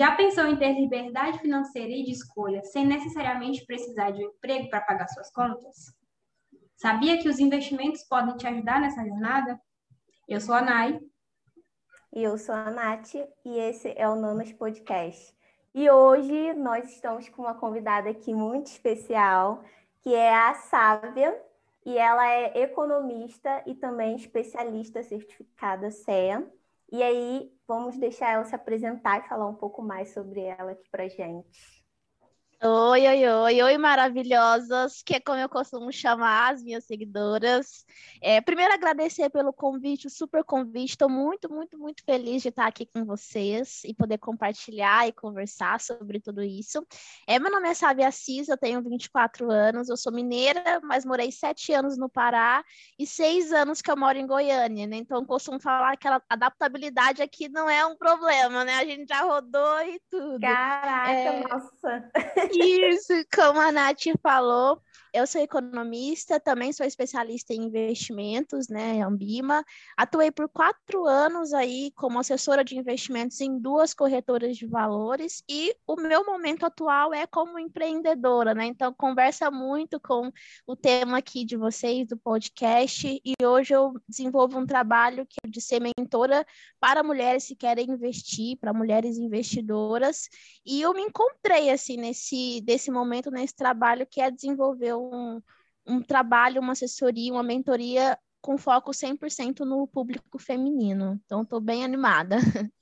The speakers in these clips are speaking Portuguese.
Já pensou em ter liberdade financeira e de escolha sem necessariamente precisar de um emprego para pagar suas contas? Sabia que os investimentos podem te ajudar nessa jornada? Eu sou a Nai. E eu sou a Nath, e esse é o Nanas Podcast. E hoje nós estamos com uma convidada aqui muito especial, que é a Sávia, e ela é economista e também especialista certificada CEA. E aí, vamos deixar ela se apresentar e falar um pouco mais sobre ela aqui para gente. Oi, oi, oi, oi, maravilhosas, que é como eu costumo chamar as minhas seguidoras. É, primeiro, agradecer pelo convite, o super convite. Estou muito, muito, muito feliz de estar aqui com vocês e poder compartilhar e conversar sobre tudo isso. É, meu nome é Sávia Assis, eu tenho 24 anos, eu sou mineira, mas morei sete anos no Pará e seis anos que eu moro em Goiânia, né? Então, costumo falar que a adaptabilidade aqui não é um problema, né? A gente já rodou e tudo. Caraca, é... nossa! Isso, como a Nath falou, eu sou economista, também sou especialista em investimentos, né, Ambima. Atuei por quatro anos aí como assessora de investimentos em duas corretoras de valores e o meu momento atual é como empreendedora, né? Então, conversa muito com o tema aqui de vocês, do podcast, e hoje eu desenvolvo um trabalho que é de ser mentora para mulheres que querem investir, para mulheres investidoras, e eu me encontrei, assim, nesse, desse momento, nesse trabalho que é desenvolver um, um trabalho, uma assessoria, uma mentoria com foco 100% no público feminino. Então, estou bem animada.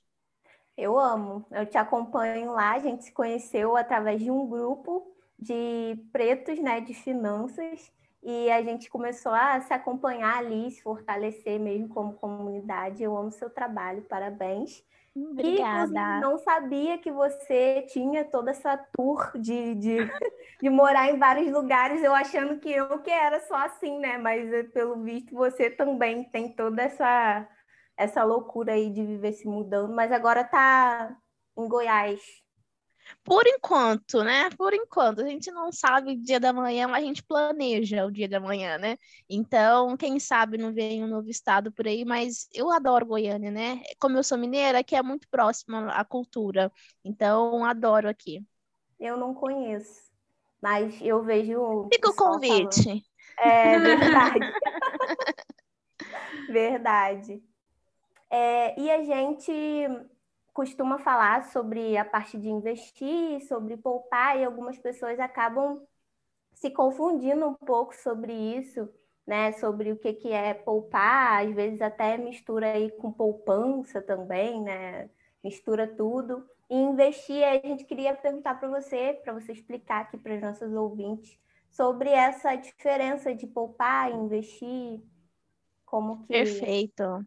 Eu amo. Eu te acompanho lá. A gente se conheceu através de um grupo de pretos, né, de finanças, e a gente começou a se acompanhar ali, se fortalecer mesmo como comunidade. Eu amo seu trabalho, parabéns. Obrigada. E, não sabia que você tinha toda essa tour de, de, de, morar em vários lugares, eu achando que eu que era só assim, né? Mas eh, pelo visto você também tem toda essa, essa loucura aí de viver se mudando, mas agora tá em Goiás. Por enquanto, né? Por enquanto, a gente não sabe o dia da manhã, mas a gente planeja o dia da manhã, né? Então, quem sabe não vem um novo estado por aí, mas eu adoro Goiânia, né? Como eu sou mineira, que é muito próxima à cultura. Então, adoro aqui. Eu não conheço, mas eu vejo. Fica o convite. Falando. É verdade. verdade. É, e a gente costuma falar sobre a parte de investir, sobre poupar, e algumas pessoas acabam se confundindo um pouco sobre isso, né? Sobre o que, que é poupar, às vezes até mistura aí com poupança também, né? Mistura tudo. E investir, a gente queria perguntar para você, para você explicar aqui para os nossos ouvintes, sobre essa diferença de poupar e investir, como que... Perfeito.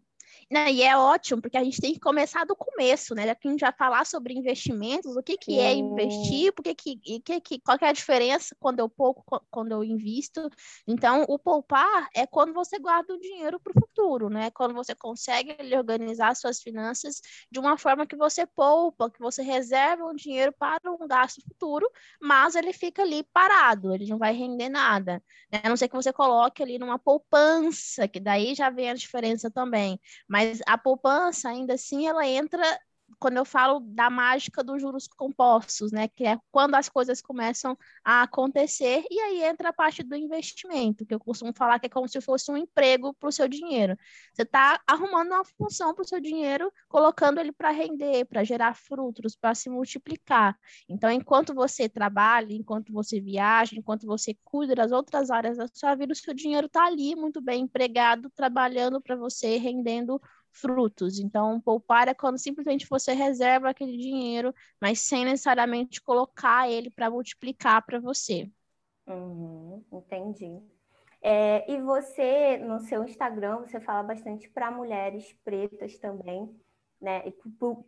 E é ótimo, porque a gente tem que começar do começo, né? Já que a gente vai falar sobre investimentos, o que, que é investir, porque que, que, que, qual que é a diferença quando eu pouco, quando eu invisto. Então, o poupar é quando você guarda o dinheiro para o futuro, né? Quando você consegue organizar suas finanças de uma forma que você poupa, que você reserva um dinheiro para um gasto futuro, mas ele fica ali parado, ele não vai render nada. Né? A não ser que você coloque ali numa poupança, que daí já vem a diferença também. Mas a poupança, ainda assim, ela entra quando eu falo da mágica dos juros compostos, né, que é quando as coisas começam a acontecer, e aí entra a parte do investimento, que eu costumo falar que é como se fosse um emprego para o seu dinheiro. Você está arrumando uma função para o seu dinheiro, colocando ele para render, para gerar frutos, para se multiplicar. Então, enquanto você trabalha, enquanto você viaja, enquanto você cuida das outras áreas da sua vida, o seu dinheiro está ali muito bem empregado, trabalhando para você, rendendo frutos. Então, poupar é quando simplesmente você reserva aquele dinheiro, mas sem necessariamente colocar ele para multiplicar para você. Uhum, entendi. É, e você, no seu Instagram, você fala bastante para mulheres pretas também, né?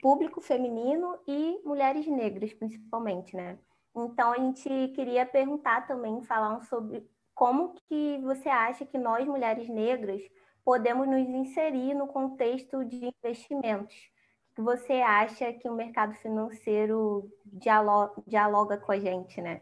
Público feminino e mulheres negras, principalmente, né? Então, a gente queria perguntar também, falar sobre como que você acha que nós, mulheres negras, podemos nos inserir no contexto de investimentos. O que você acha que o mercado financeiro dialoga, dialoga com a gente, né?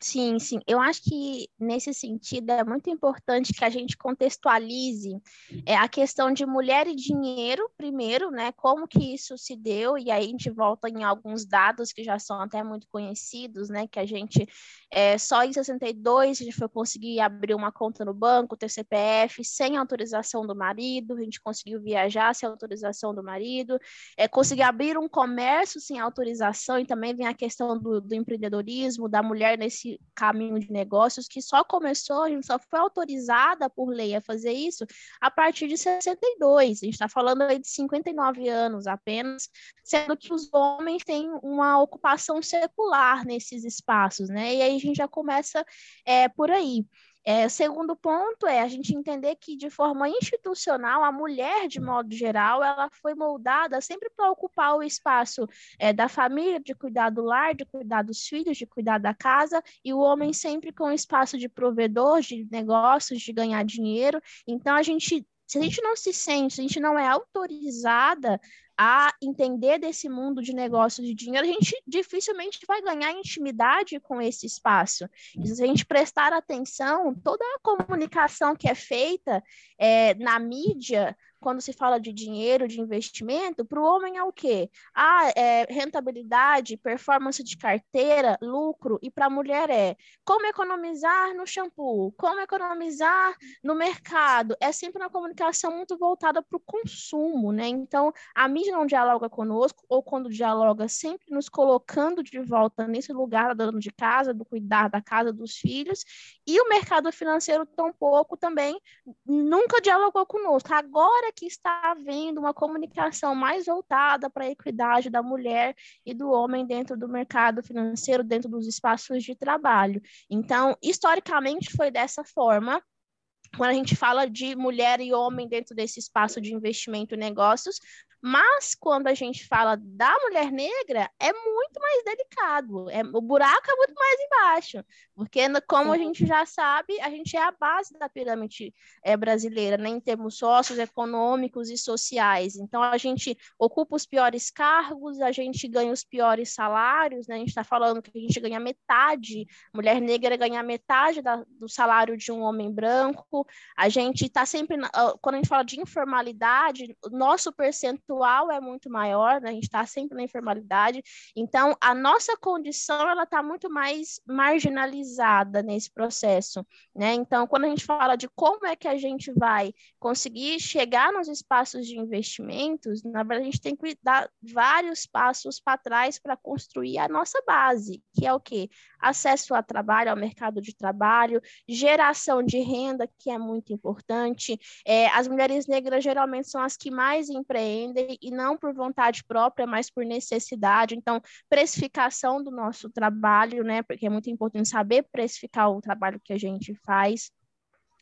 Sim, sim. Eu acho que nesse sentido é muito importante que a gente contextualize é, a questão de mulher e dinheiro primeiro, né? Como que isso se deu, e aí a gente volta em alguns dados que já são até muito conhecidos, né? Que a gente é, só em 62 a gente foi conseguir abrir uma conta no banco, ter CPF, sem autorização do marido, a gente conseguiu viajar sem autorização do marido, é, conseguir abrir um comércio sem autorização, e também vem a questão do, do empreendedorismo, da mulher nesse esse caminho de negócios que só começou, a gente só foi autorizada por lei a fazer isso a partir de 62. A gente está falando aí de 59 anos apenas, sendo que os homens têm uma ocupação secular nesses espaços, né? E aí a gente já começa é, por aí. É, segundo ponto é a gente entender que, de forma institucional, a mulher, de modo geral, ela foi moldada sempre para ocupar o espaço é, da família, de cuidar do lar, de cuidar dos filhos, de cuidar da casa, e o homem sempre com o espaço de provedor, de negócios, de ganhar dinheiro. Então, a gente se a gente não se sente, se a gente não é autorizada a entender desse mundo de negócios de dinheiro, a gente dificilmente vai ganhar intimidade com esse espaço. E se a gente prestar atenção, toda a comunicação que é feita é, na mídia quando se fala de dinheiro, de investimento, para o homem é o quê? Ah, é rentabilidade, performance de carteira, lucro, e para a mulher é como economizar no shampoo, como economizar no mercado. É sempre uma comunicação muito voltada para o consumo, né? Então, a mídia não dialoga conosco, ou quando dialoga, sempre nos colocando de volta nesse lugar da dona de casa, do cuidar da casa dos filhos, e o mercado financeiro tampouco também nunca dialogou conosco. Agora que está havendo uma comunicação mais voltada para a equidade da mulher e do homem dentro do mercado financeiro, dentro dos espaços de trabalho. Então, historicamente foi dessa forma, quando a gente fala de mulher e homem dentro desse espaço de investimento e negócios, mas quando a gente fala da mulher negra, é muito mais delicado. É, o buraco é muito mais embaixo. Porque, como a gente já sabe, a gente é a base da pirâmide é, brasileira, né, em termos socioeconômicos e sociais. Então, a gente ocupa os piores cargos, a gente ganha os piores salários, né? a gente está falando que a gente ganha metade, mulher negra ganha metade da, do salário de um homem branco. A gente está sempre, quando a gente fala de informalidade, nosso percentual percentual é muito maior, né? a gente está sempre na informalidade, então a nossa condição ela está muito mais marginalizada nesse processo, né? Então, quando a gente fala de como é que a gente vai conseguir chegar nos espaços de investimentos, na verdade a gente tem que dar vários passos para trás para construir a nossa base, que é o quê? Acesso a trabalho, ao mercado de trabalho, geração de renda, que é muito importante. É, as mulheres negras geralmente são as que mais empreendem, e não por vontade própria, mas por necessidade. Então, precificação do nosso trabalho, né? Porque é muito importante saber precificar o trabalho que a gente faz.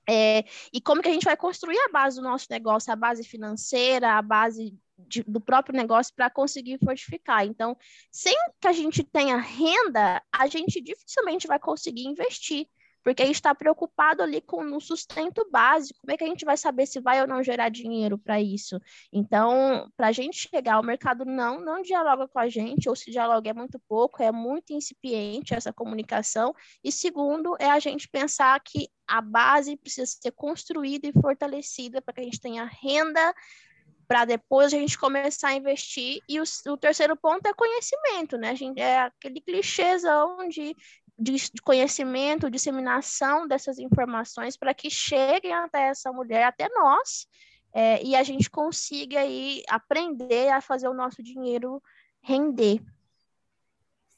É, e como que a gente vai construir a base do nosso negócio, a base financeira, a base de, do próprio negócio para conseguir fortificar. Então, sem que a gente tenha renda, a gente dificilmente vai conseguir investir porque a gente está preocupado ali com o sustento básico. Como é que a gente vai saber se vai ou não gerar dinheiro para isso? Então, para a gente chegar, o mercado não, não dialoga com a gente, ou se dialoga é muito pouco, é muito incipiente essa comunicação. E segundo, é a gente pensar que a base precisa ser construída e fortalecida para que a gente tenha renda para depois a gente começar a investir. E o, o, terceiro ponto é conhecimento, né? A gente, é aquele clichêzão de de, conhecimento, disseminação dessas informações para que cheguem até essa mulher, até nós, é, e a gente consiga aí aprender a fazer o nosso dinheiro render.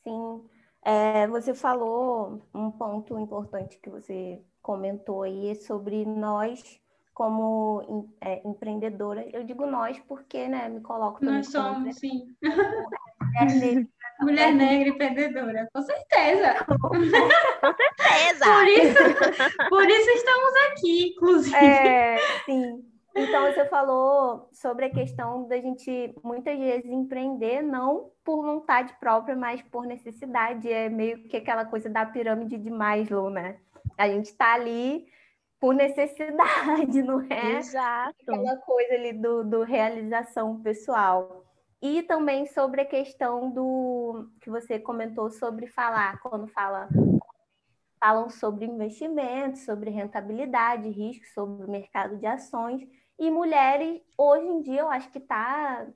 Sim, é, você falou um ponto importante que você comentou aí sobre nós como é, empreendedora. Eu digo nós porque, né, me coloco Nós somos, sim. Mulher negra empreendedora, com certeza. com certeza. por, isso, por isso estamos aqui, inclusive. É, sim. Então, você falou sobre a questão da gente muitas vezes empreender não por vontade própria, mas por necessidade. É meio que aquela coisa da pirâmide de Maslow, né? A gente está ali por necessidade, não é? Exato. Aquela coisa ali do, do realização pessoal. E também sobre a questão do que você comentou sobre falar, quando fala falam sobre investimentos, sobre rentabilidade, risco, sobre o mercado de ações. E mulheres, hoje em dia, eu acho que está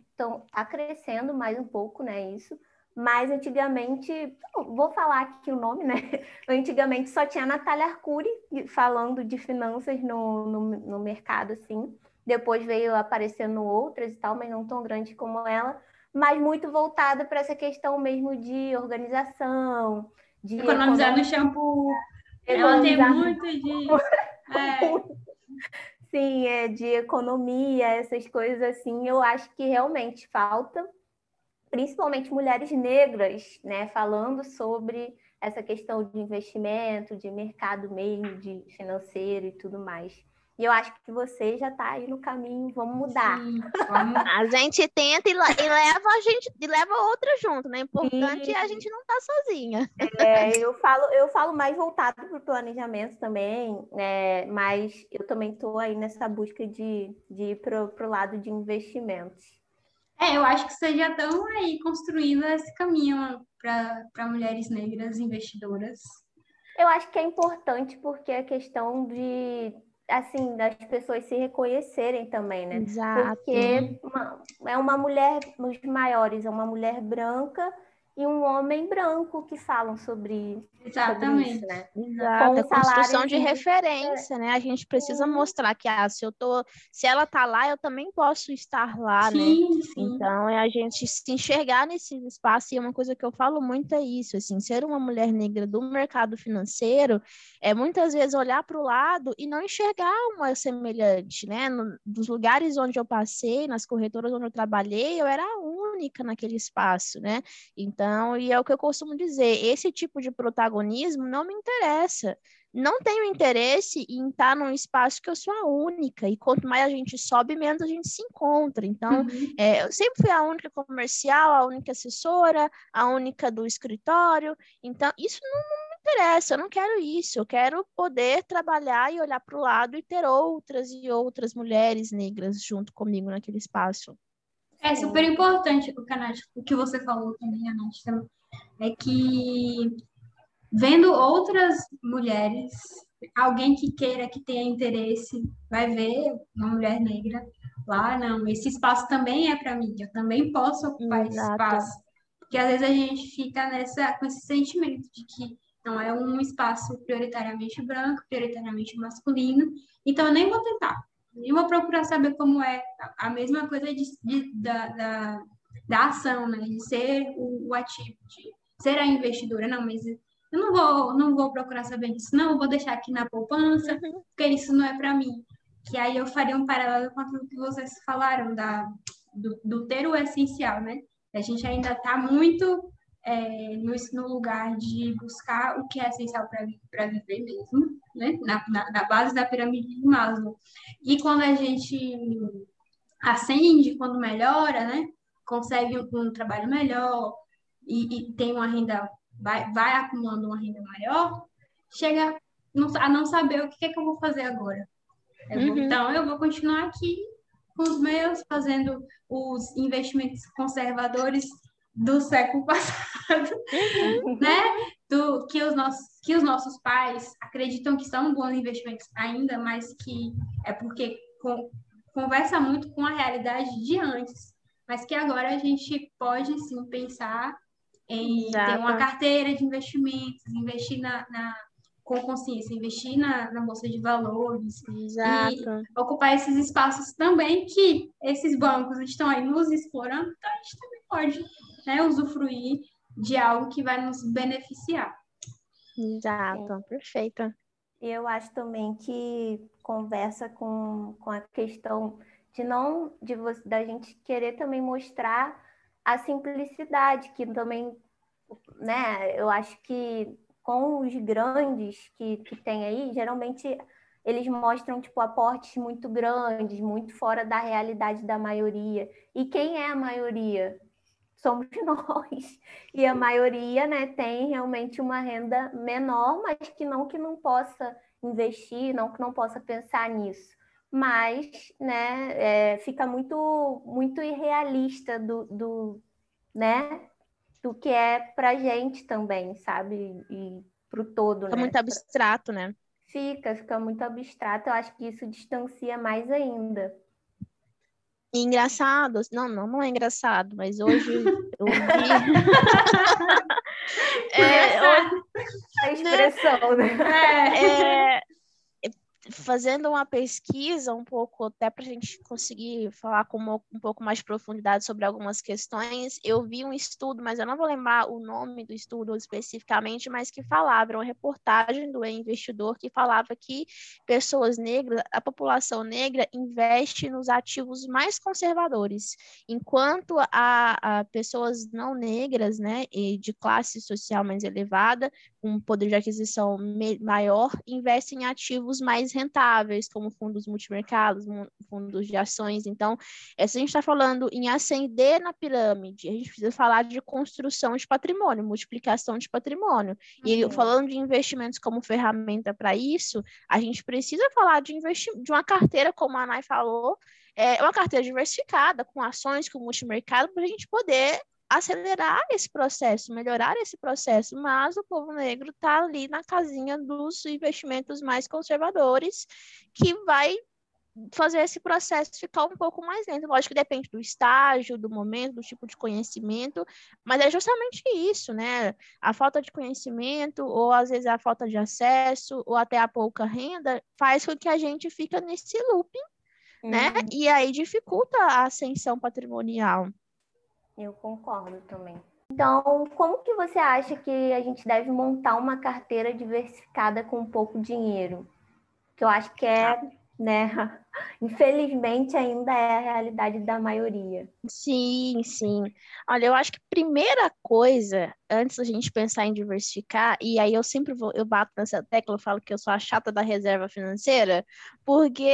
tá crescendo mais um pouco, né? Isso. Mas antigamente, vou falar aqui o nome, né? Antigamente só tinha a Natália Arcuri falando de finanças no, no, no mercado, assim. Depois veio aparecendo outras e tal, mas não tão grande como ela, mas muito voltada para essa questão mesmo de organização, de economizar no shampoo. Ela tem muito de. É. Sim, é de economia, essas coisas assim, eu acho que realmente falta, principalmente mulheres negras, né, falando sobre essa questão de investimento, de mercado mesmo, de financeiro e tudo mais. E eu acho que você já está aí no caminho, vamos mudar. Sim, vamos... a gente tenta e, leva a gente e leva outra junto, né? O importante Sim. é a gente não estar tá sozinha. É, eu falo, eu falo mais voltado para o planejamento também, né? mas eu também estou aí nessa busca de, de ir para o lado de investimentos. É, eu acho que vocês já estão aí construindo esse caminho para mulheres negras investidoras. Eu acho que é importante porque a questão de assim, das pessoas se reconhecerem também, né? Exato. Porque uma, é uma mulher, os maiores, é uma mulher branca e um homem branco que falam sobre, Exatamente. Sobre isso, né? Exato, a construção de, de referência, né? A gente precisa uhum. mostrar que ah, se eu tô, se ela tá lá, eu também posso estar lá, sim, né? Sim. Então é a gente se enxergar nesse espaço e uma coisa que eu falo muito é isso, assim, ser uma mulher negra do mercado financeiro é muitas vezes olhar para o lado e não enxergar uma semelhante, né? No, nos lugares onde eu passei, nas corretoras onde eu trabalhei, eu era a única naquele espaço, né? Então então, e é o que eu costumo dizer, esse tipo de protagonismo não me interessa. Não tenho interesse em estar num espaço que eu sou a única, e quanto mais a gente sobe, menos a gente se encontra. Então, uhum. é, eu sempre fui a única comercial, a única assessora, a única do escritório. Então, isso não, não me interessa, eu não quero isso. Eu quero poder trabalhar e olhar para o lado e ter outras e outras mulheres negras junto comigo naquele espaço. É super importante o o que você falou também, Nath, é que vendo outras mulheres, alguém que queira, que tenha interesse, vai ver uma mulher negra lá, não, esse espaço também é para mim, eu também posso ocupar Exato. esse espaço. Porque às vezes a gente fica nessa, com esse sentimento de que não é um espaço prioritariamente branco, prioritariamente masculino, então eu nem vou tentar. E vou procurar saber como é a mesma coisa de, de da, da, da, ação, né? De ser o, o, ativo, de ser a investidora. Não, mas eu não vou, não vou procurar saber disso, não, eu vou deixar aqui na poupança, uhum. porque isso não é para mim. Que aí eu faria um paralelo com aquilo que vocês falaram, da, do, do ter o essencial, né? A gente ainda está muito é, no, no, lugar de buscar o que é essencial para viver mesmo, né? Na, na, na, base da pirâmide de Maslow. E quando a gente ascende, quando melhora, né? Consegue um, um trabalho melhor e, e, tem uma renda, vai, vai acumulando uma renda maior, chega a não saber o que é que eu vou fazer agora. Eu vou, uhum. Então, eu vou continuar aqui com os meus, fazendo os investimentos conservadores do século passado, uhum. né? Do, que, os nossos, que os nossos pais acreditam que são bons investimentos ainda, mas que é porque com, conversa muito com a realidade de antes, mas que agora a gente pode sim pensar em Exato. ter uma carteira de investimentos, investir na, na com consciência, investir na, na bolsa de valores Exato. e ocupar esses espaços também que esses bancos estão aí nos explorando, então a gente também pode né, usufruir de algo que vai nos beneficiar. Exato, é. perfeito. E eu acho também que conversa com, com a questão de não de você, da gente querer também mostrar a simplicidade, que também, né, eu acho que com os grandes que, que tem aí, geralmente eles mostram tipo aportes muito grandes, muito fora da realidade da maioria. E quem é a maioria? Somos nós. E a maioria né, tem realmente uma renda menor, mas que não que não possa investir, não que não possa pensar nisso. Mas né, é, fica muito, muito irrealista do, do, né, do que é para gente também, sabe? E para o todo, Fica né? muito abstrato, né? Fica, fica muito abstrato. Eu acho que isso distancia mais ainda. E engraçado, não, não, não é engraçado, mas hoje eu vi. É, A expressão, né? é, é, fazendo uma pesquisa um pouco, até para a gente conseguir falar com uma- um pouco mais de profundidade sobre algumas questões, eu vi um estudo, mas eu não vou lembrar o nome do estudo especificamente, mas que falava, era uma reportagem do investidor que falava que pessoas negras, a população negra investe nos ativos mais conservadores, enquanto a, a pessoas não negras, né, e de classe social mais elevada, com poder de aquisição maior, investem em ativos mais rentáveis, como fundos multimercados, mu- fundos de ações. Então, eh, se a gente está falando em ascender na pirâmide, a gente precisa falar de construção de patrimônio, multiplicação de patrimônio. E Uhum. falando de investimentos como ferramenta para isso, a gente precisa falar de de uma carteira, como a Anai falou, é uma carteira diversificada, com ações, com multimercado, para a gente poder acelerar esse processo, melhorar esse processo, mas o povo negro está ali na casinha dos investimentos mais conservadores, que vai fazer esse processo ficar um pouco mais lento. Lógico que depende do estágio, do momento, do tipo de conhecimento, mas é justamente isso, né? A falta de conhecimento, ou às vezes a falta de acesso, ou até a pouca renda, faz com que a gente fica nesse looping, né? Uhum. E aí dificulta a ascensão patrimonial. Eu concordo também. Então, como que você acha que a gente deve montar uma carteira diversificada com pouco dinheiro? Que eu acho que é, né? Infelizmente ainda é a realidade da maioria. Sim, sim. Olha, eu acho que primeira coisa, antes da gente pensar em diversificar, e aí eu sempre vou, eu bato nessa tecla, eu falo que eu sou a chata da reserva financeira, porque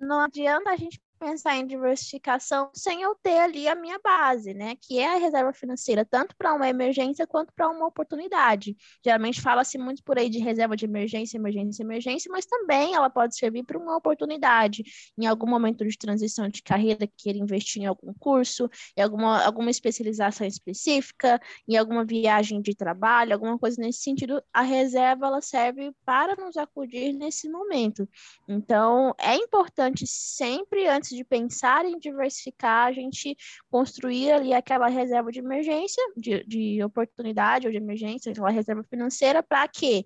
não adianta a gente pensar em diversificação sem eu ter ali a minha base, né? Que é a reserva financeira, tanto para uma emergência quanto para uma oportunidade. Geralmente fala-se muito por aí de reserva de emergência, emergência, emergência, mas também ela pode servir para uma oportunidade. Em algum momento de transição de carreira, queira investir em algum curso, em alguma, alguma especialização específica, em alguma viagem de trabalho, alguma coisa nesse sentido, a reserva ela serve para nos acudir nesse momento. Então, é importante sempre, antes de pensar em diversificar, a gente construir ali aquela reserva de emergência, de, de oportunidade ou de emergência, aquela reserva financeira, para que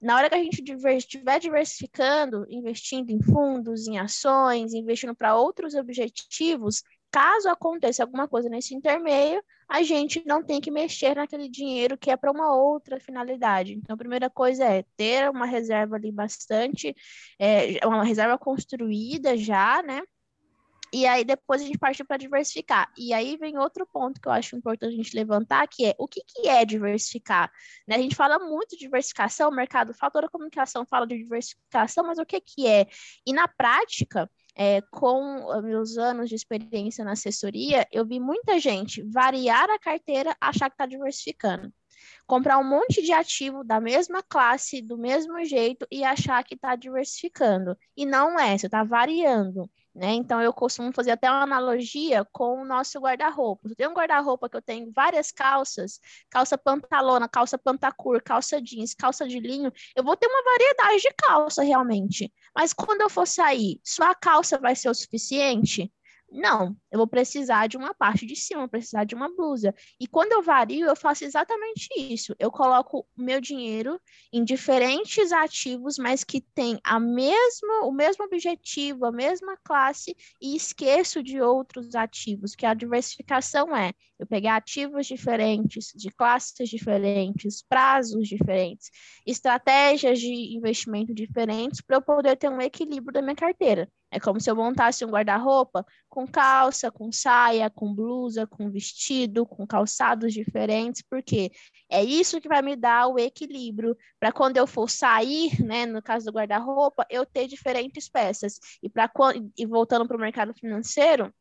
na hora que a gente estiver diversificando, investindo em fundos, em ações, investindo para outros objetivos, caso aconteça alguma coisa nesse intermeio, a gente não tem que mexer naquele dinheiro que é para uma outra finalidade. Então, a primeira coisa é ter uma reserva ali bastante, é, uma reserva construída já, né? E aí depois a gente parte para diversificar. E aí vem outro ponto que eu acho importante a gente levantar, que é o que, que é diversificar? Né? A gente fala muito de diversificação, o mercado fala, toda a comunicação fala de diversificação, mas o que, que é? E na prática, é, com meus anos de experiência na assessoria, eu vi muita gente variar a carteira, achar que está diversificando. Comprar um monte de ativo da mesma classe, do mesmo jeito, e achar que está diversificando. E não é, você está variando. Né? Então, eu costumo fazer até uma analogia com o nosso guarda-roupa. Tem um guarda-roupa que eu tenho várias calças, calça pantalona, calça pantacur, calça jeans, calça de linho, eu vou ter uma variedade de calça realmente. Mas quando eu for sair, só a calça vai ser o suficiente? Não, eu vou precisar de uma parte de cima, vou precisar de uma blusa. E quando eu vario, eu faço exatamente isso. Eu coloco meu dinheiro em diferentes ativos, mas que têm a mesma, o mesmo objetivo, a mesma classe, e esqueço de outros ativos, que a diversificação é eu pegar ativos diferentes, de classes diferentes, prazos diferentes, estratégias de investimento diferentes, para eu poder ter um equilíbrio da minha carteira. É como se eu montasse um guarda-roupa com calça, com saia, com blusa, com vestido, com calçados diferentes, porque é isso que vai me dar o equilíbrio para quando eu for sair, né, no caso do guarda-roupa, eu ter diferentes peças. E para e voltando para o mercado financeiro,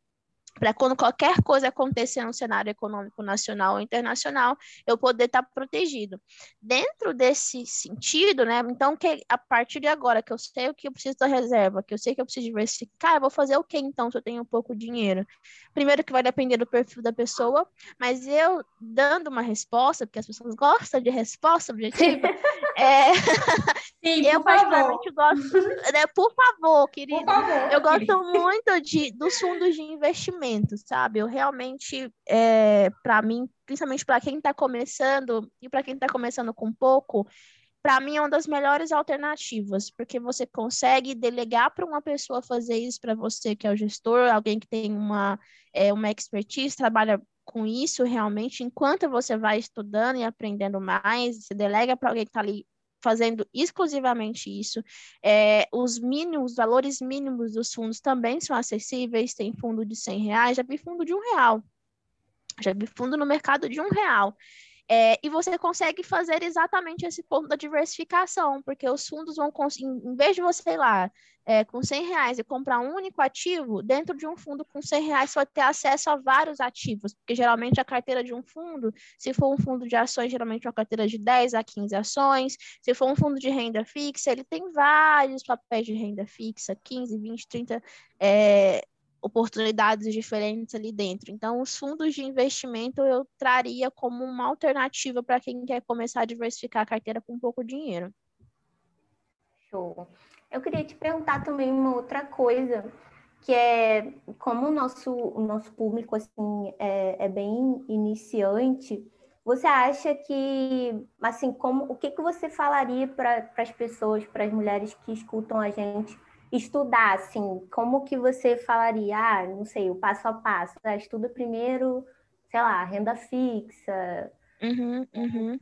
para quando qualquer coisa acontecer no cenário econômico nacional ou internacional, eu poder estar tá protegido. Dentro desse sentido, né? Então, que a partir de agora que eu sei o que eu preciso da reserva, que eu sei que eu preciso diversificar, eu vou fazer o que então se eu tenho pouco dinheiro? Primeiro que vai depender do perfil da pessoa, mas eu dando uma resposta, porque as pessoas gostam de resposta objetiva, É... Sim, eu por favor. particularmente gosto, né? Por favor, querido. Por favor. Eu gosto muito de, dos fundos de investimento, sabe? Eu realmente, é, para mim, principalmente para quem está começando e para quem está começando com pouco, para mim é uma das melhores alternativas, porque você consegue delegar para uma pessoa fazer isso para você, que é o gestor, alguém que tem uma, é, uma expertise, trabalha com isso realmente, enquanto você vai estudando e aprendendo mais, você delega para alguém que está ali fazendo exclusivamente isso. É, os mínimos, os valores mínimos dos fundos também são acessíveis, tem fundo de 100 reais, já vi fundo de um real. Já vi fundo no mercado de um real. É, e você consegue fazer exatamente esse ponto da diversificação, porque os fundos vão, em vez de você ir lá é, com 100 reais e comprar um único ativo, dentro de um fundo com 100 reais você vai ter acesso a vários ativos, porque geralmente a carteira de um fundo, se for um fundo de ações, geralmente é uma carteira de 10 a 15 ações, se for um fundo de renda fixa, ele tem vários papéis de renda fixa, 15, 20, 30 é, oportunidades diferentes ali dentro. Então, os fundos de investimento eu traria como uma alternativa para quem quer começar a diversificar a carteira com pouco dinheiro. Show. Eu queria te perguntar também uma outra coisa, que é como o nosso, o nosso público assim é, é bem iniciante, você acha que, assim, como o que, que você falaria para as pessoas, para as mulheres que escutam a gente, estudar, assim, como que você falaria, ah, não sei, o passo a passo, ah, estuda primeiro, sei lá, renda fixa. Uhum, uhum.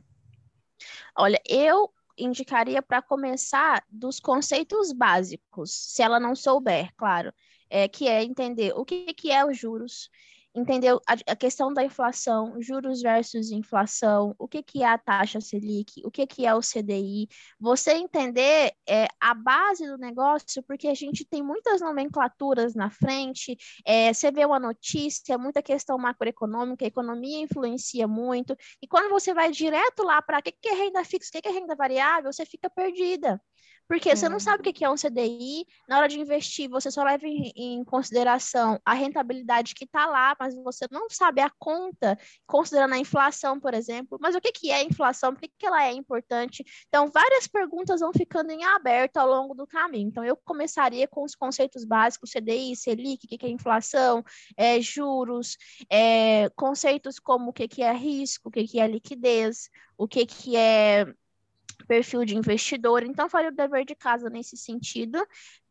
Olha, eu indicaria para começar dos conceitos básicos, se ela não souber, claro, é, que é entender o que, que é os juros, entender a, questão da inflação, juros versus inflação, o que, que é a taxa Selic, o que, que é o CDI, você entender é, a base do negócio, porque a gente tem muitas nomenclaturas na frente, é, você vê uma notícia, muita questão macroeconômica, a economia influencia muito, e quando você vai direto lá para o que, que é renda fixa, o que, que é renda variável, você fica perdida. Porque você não sabe o que é um CDI, na hora de investir, você só leva em, em consideração a rentabilidade que está lá, mas você não sabe a conta, considerando a inflação, por exemplo. Mas o que, que é inflação? Por que, que ela é importante? Então, várias perguntas vão ficando em aberto ao longo do caminho. Então, eu começaria com os conceitos básicos, CDI, Selic, o que, que é inflação, é, juros, é, conceitos como o que, que é risco, o que, que é liquidez, o que, que é perfil de investidor, então faria o dever de casa nesse sentido,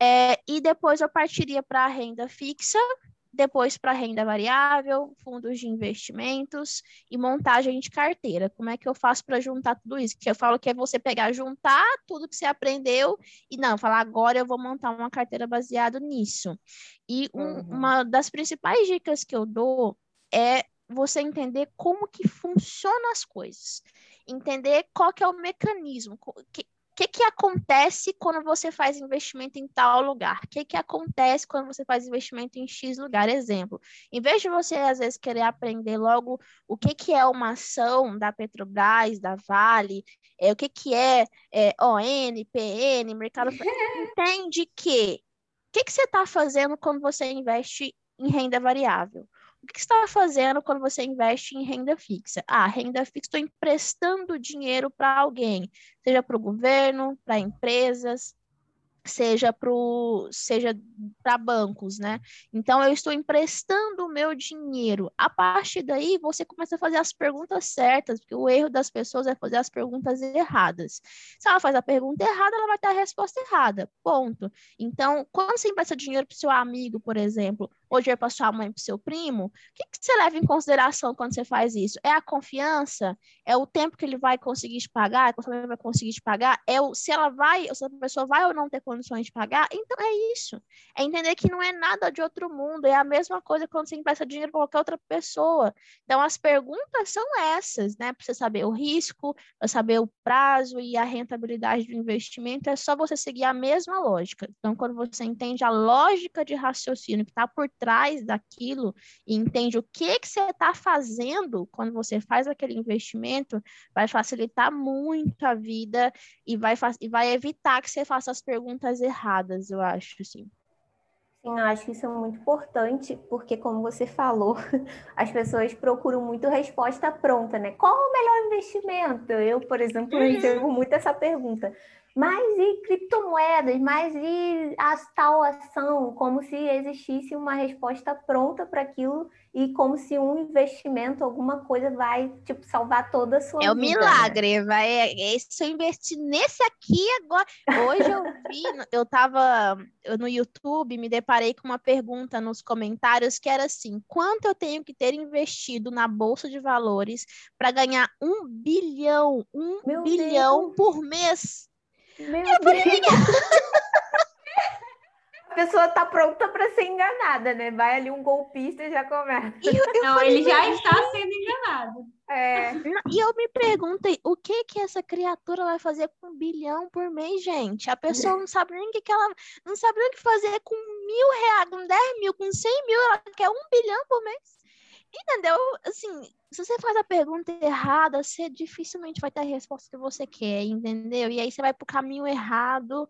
é, e depois eu partiria para a renda fixa, depois para renda variável, fundos de investimentos e montagem de carteira. Como é que eu faço para juntar tudo isso? Que eu falo que é você pegar, juntar tudo que você aprendeu e não, falar agora eu vou montar uma carteira baseada nisso. E um, uhum. uma das principais dicas que eu dou é você entender como que funcionam as coisas entender qual que é o mecanismo, o que, que, que acontece quando você faz investimento em tal lugar? O que, que acontece quando você faz investimento em X lugar? Exemplo, em vez de você, às vezes, querer aprender logo o que, que é uma ação da Petrobras, da Vale, é, o que, que é, é ON, PN, mercado... entende que o que, que você está fazendo quando você investe em renda variável? O que está fazendo quando você investe em renda fixa? Ah, renda fixa, estou emprestando dinheiro para alguém, seja para o governo, para empresas, seja para seja bancos, né? Então eu estou emprestando o meu dinheiro. A partir daí você começa a fazer as perguntas certas, porque o erro das pessoas é fazer as perguntas erradas. Se ela faz a pergunta errada, ela vai ter a resposta errada. Ponto. Então, quando você empresta dinheiro para seu amigo, por exemplo, ou dinheiro para sua mãe, para seu primo, o que, que você leva em consideração quando você faz isso? É a confiança? É o tempo que ele vai conseguir te pagar? Que a família vai conseguir te pagar? É o, se ela vai, se a pessoa vai ou não ter condições de pagar? Então é isso. É entender que não é nada de outro mundo. É a mesma coisa quando você empresta dinheiro para qualquer outra pessoa. Então as perguntas são essas, né? Para você saber o risco, para saber o prazo e a rentabilidade do investimento, é só você seguir a mesma lógica. Então, quando você entende a lógica de raciocínio que está por trás daquilo e entende o que, que você está fazendo quando você faz aquele investimento, vai facilitar muito a vida e vai, e vai evitar que você faça as perguntas erradas, eu acho, assim. Sim, eu acho que isso é muito importante, porque como você falou, as pessoas procuram muito resposta pronta, né? Qual o melhor investimento? Eu, por exemplo, uhum. recebo muito essa pergunta. Mas e criptomoedas? Mas e a tal ação? Como se existisse uma resposta pronta para aquilo e como se um investimento, alguma coisa vai, tipo, salvar toda a sua é vida. É o milagre, né? vai. É, se eu investir nesse aqui agora. Hoje eu vi, eu tava no YouTube, me deparei com uma pergunta nos comentários que era assim: quanto eu tenho que ter investido na Bolsa de Valores para ganhar um bilhão, um Meu bilhão Deus. por mês? Meu eu Deus! A pessoa tá pronta para ser enganada, né? Vai ali um golpista e já começa. Eu, eu Não, ele já está sendo enganado. É. E eu me perguntei, o que que essa criatura vai fazer com um bilhão por mês, gente? A pessoa não sabe nem o que, que ela... Não sabe nem o que fazer com mil reais, com dez mil, com cem mil, ela quer um bilhão por mês. Entendeu? Assim, se você faz a pergunta errada, você dificilmente vai ter a resposta que você quer, entendeu? E aí você vai pro caminho errado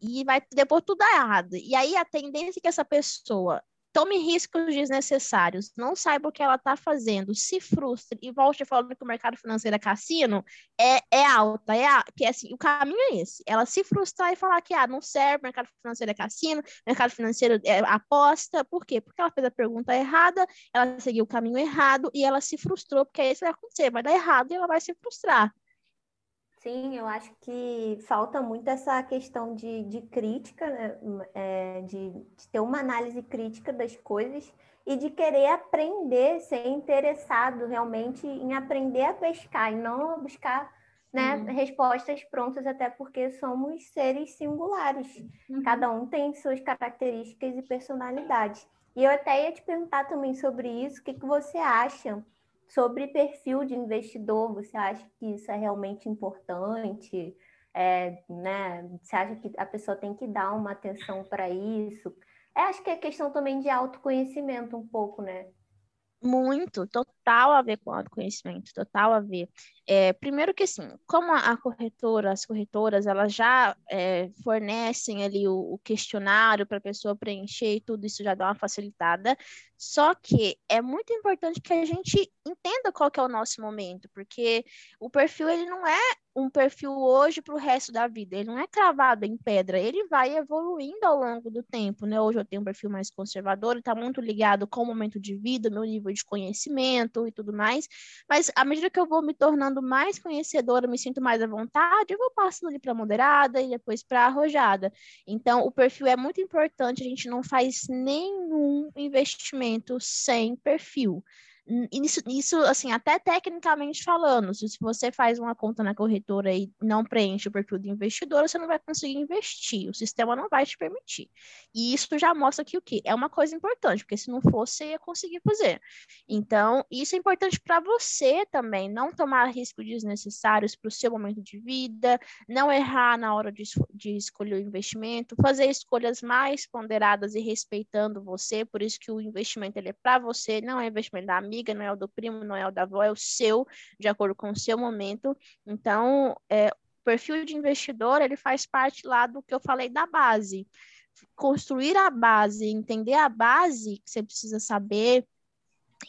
e vai depois tudo errado. E aí a tendência é que essa pessoa tome riscos desnecessários, não saiba o que ela está fazendo, se frustre e volte falando que o mercado financeiro é cassino, é, é alta, é que assim, o caminho é esse. Ela se frustrar e falar que ah, não serve, mercado financeiro é cassino, mercado financeiro é aposta. Por quê? Porque ela fez a pergunta errada, ela seguiu o caminho errado e ela se frustrou, porque isso vai acontecer, vai dar errado e ela vai se frustrar. Sim, eu acho que falta muito essa questão de, de crítica, né? É, de, de, ter uma análise crítica das coisas e de querer aprender, ser interessado realmente em aprender a pescar e não buscar né, respostas prontas, até porque somos seres singulares. Uhum. Cada um tem suas características e personalidades. E eu até ia te perguntar também sobre isso, o que, que você acha? Sobre perfil de investidor, você acha que isso é realmente importante? É, né? Você acha que a pessoa tem que dar uma atenção para isso? É, acho que é questão também de autoconhecimento um pouco, né? Muito, total a ver com autoconhecimento, total a ver. É, primeiro que assim, como a corretora, as corretoras, elas já é, fornecem ali o, o questionário para a pessoa preencher e tudo isso já dá uma facilitada. Só que é muito importante que a gente entenda qual que é o nosso momento, porque o perfil ele não é um perfil hoje para o resto da vida, ele não é cravado em pedra, ele vai evoluindo ao longo do tempo, né? Hoje eu tenho um perfil mais conservador, está muito ligado com o momento de vida, meu nível de conhecimento e tudo mais, mas à medida que eu vou me tornando mais conhecedora, me sinto mais à vontade, eu vou passando ali para moderada e depois para arrojada. Então, o perfil é muito importante, a gente não faz nenhum investimento sem perfil isso, isso, assim, até tecnicamente falando, se você faz uma conta na corretora e não preenche o perfil do investidor, você não vai conseguir investir, o sistema não vai te permitir. E isso já mostra que o quê? É uma coisa importante, porque se não fosse, ia conseguir fazer. Então, isso é importante para você também, não tomar riscos desnecessários para o seu momento de vida, não errar na hora de, de escolher o investimento, fazer escolhas mais ponderadas e respeitando você, por isso que o investimento ele é para você, não é investimento da amiga, amiga, não é o do primo, não é o da avó, é o seu, de acordo com o seu momento. Então, é, o perfil de investidor, ele faz parte lá do que eu falei da base. Construir a base, entender a base que você precisa saber,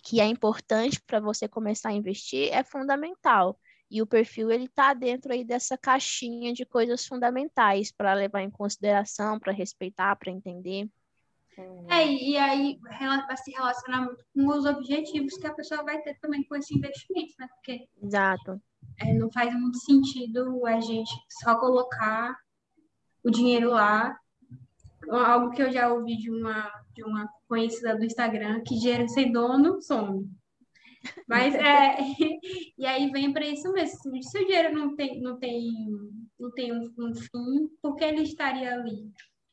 que é importante para você começar a investir, é fundamental. E o perfil ele está dentro aí dessa caixinha de coisas fundamentais para levar em consideração, para respeitar, para entender. É, e aí vai se relacionar muito com os objetivos que a pessoa vai ter também com esse investimento, né? Porque Exato. É, não faz muito sentido a gente só colocar o dinheiro lá. Algo que eu já ouvi de uma, de uma conhecida do Instagram, que dinheiro sem dono some. Mas é. e aí vem para isso mesmo. Se o dinheiro não tem, não tem, não tem um, um fim, por que ele estaria ali?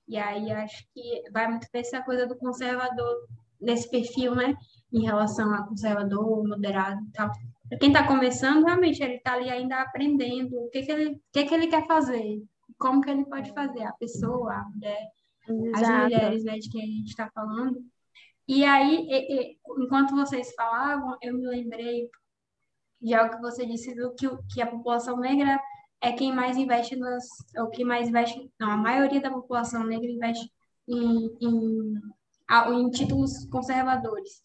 E aí acho que vai muito ver essa coisa do conservador nesse perfil, né? Em relação a conservador, moderado e tal. Para quem está começando, realmente ele está ali ainda aprendendo o que, que, ele, o que, que ele quer fazer, como que ele pode fazer, a pessoa, a mulher, Exato. as mulheres, né, de quem a gente está falando. E aí, e, e, enquanto vocês falavam, eu me lembrei de algo que você disse do que, que a população negra é quem mais investe nas, ou quem mais investe, não, a maioria da população negra investe em, em, em títulos conservadores.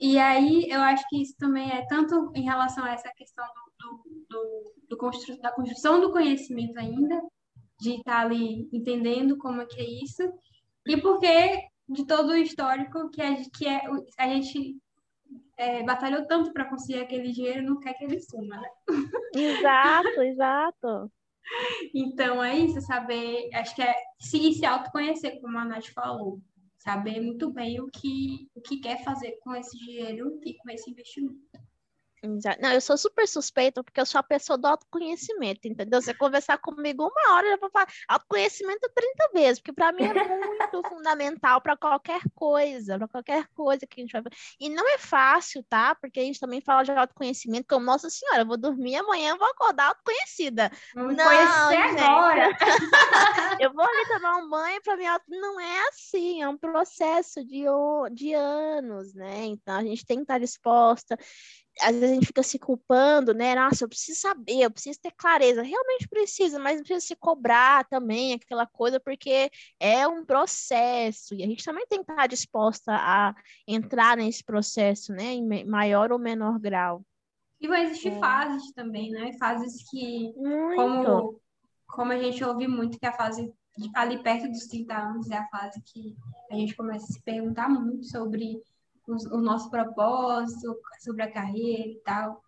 E aí eu acho que isso também é tanto em relação a essa questão do, do, do, do da construção do conhecimento ainda, de estar ali entendendo como é que é isso, e porque de todo o histórico que, a, que é, a gente é, batalhou tanto para conseguir aquele dinheiro, não quer que ele suma, né? Exato, exato. Então é isso, saber, acho que é se, se autoconhecer, como a Nath falou saber muito bem o que, o que quer fazer com esse dinheiro e com esse investimento. Não, eu sou super suspeita porque eu sou a pessoa do autoconhecimento, entendeu? Você conversar comigo uma hora, eu vou falar autoconhecimento 30 vezes, porque para mim é muito fundamental para qualquer coisa, para qualquer coisa que a gente vai fazer. E não é fácil, tá? Porque a gente também fala de autoconhecimento, como, nossa senhora, eu vou dormir amanhã, vou acordar autoconhecida. Não, conhecer gente. agora! eu vou ali tomar um banho para mim, não é assim, é um processo de, de anos, né? Então a gente tem que estar disposta às vezes a gente fica se culpando, né? Nossa, eu preciso saber, eu preciso ter clareza. Realmente precisa, mas não precisa se cobrar também aquela coisa, porque é um processo e a gente também tem que estar disposta a entrar nesse processo, né? Em maior ou menor grau. E vai existir é. fases também, né? Fases que, como, como a gente ouve muito, que a fase ali perto dos 30 anos é a fase que a gente começa a se perguntar muito sobre o, o nosso propósito, sobre a carreira e tal.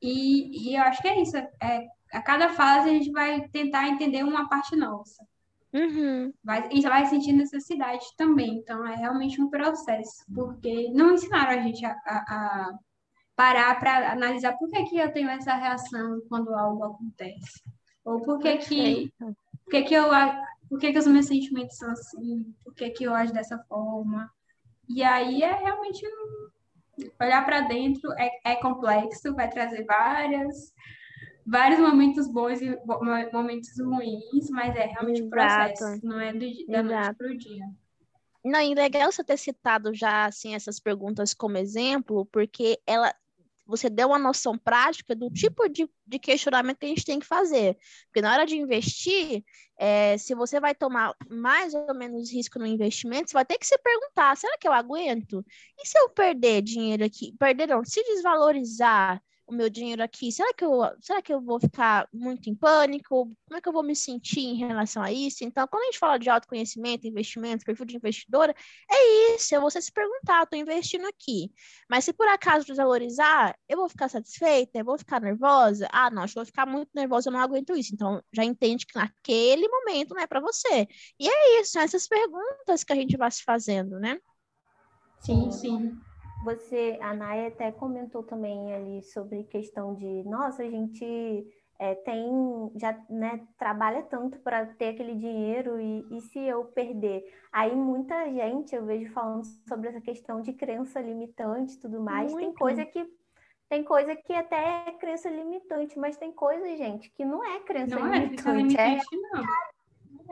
E, e eu acho que é isso. É, a cada fase a gente vai tentar entender uma parte nossa. Uhum. Vai, e vai sentir necessidade também. Então, é realmente um processo. Porque não ensinaram a gente a, a, a parar para analisar por que, que eu tenho essa reação quando algo acontece. Ou por que, que, por que, que eu por que, que os meus sentimentos são assim, por que, que eu ajo dessa forma. E aí é realmente olhar para dentro é, é complexo, vai trazer várias vários momentos bons e momentos ruins, mas é realmente um processo, não é do, da Exato. noite para o dia. Não, e legal você ter citado já assim essas perguntas como exemplo, porque ela você deu uma noção prática do tipo de, de questionamento que a gente tem que fazer. Porque na hora de investir, é, se você vai tomar mais ou menos risco no investimento, você vai ter que se perguntar: será que eu aguento? E se eu perder dinheiro aqui? Perder não, se desvalorizar o meu dinheiro aqui, será que eu, será que eu vou ficar muito em pânico? Como é que eu vou me sentir em relação a isso? Então, quando a gente fala de autoconhecimento, investimento, perfil de investidora, é isso, é você se perguntar, estou investindo aqui, mas se por acaso desvalorizar, eu vou ficar satisfeita? Eu vou ficar nervosa? Ah, não, acho que eu vou ficar muito nervosa, eu não aguento isso. Então, já entende que naquele momento não é para você. E é isso, são essas perguntas que a gente vai se fazendo, né? Sim, sim. Você, a Naya até comentou também ali sobre questão de, nossa, a gente é, tem, já né, trabalha tanto para ter aquele dinheiro e, e se eu perder? Aí muita gente eu vejo falando sobre essa questão de crença limitante e tudo mais. Muito. Tem coisa que tem coisa que até é crença limitante, mas tem coisa, gente, que não é crença não limitante. É, limitante, é... não.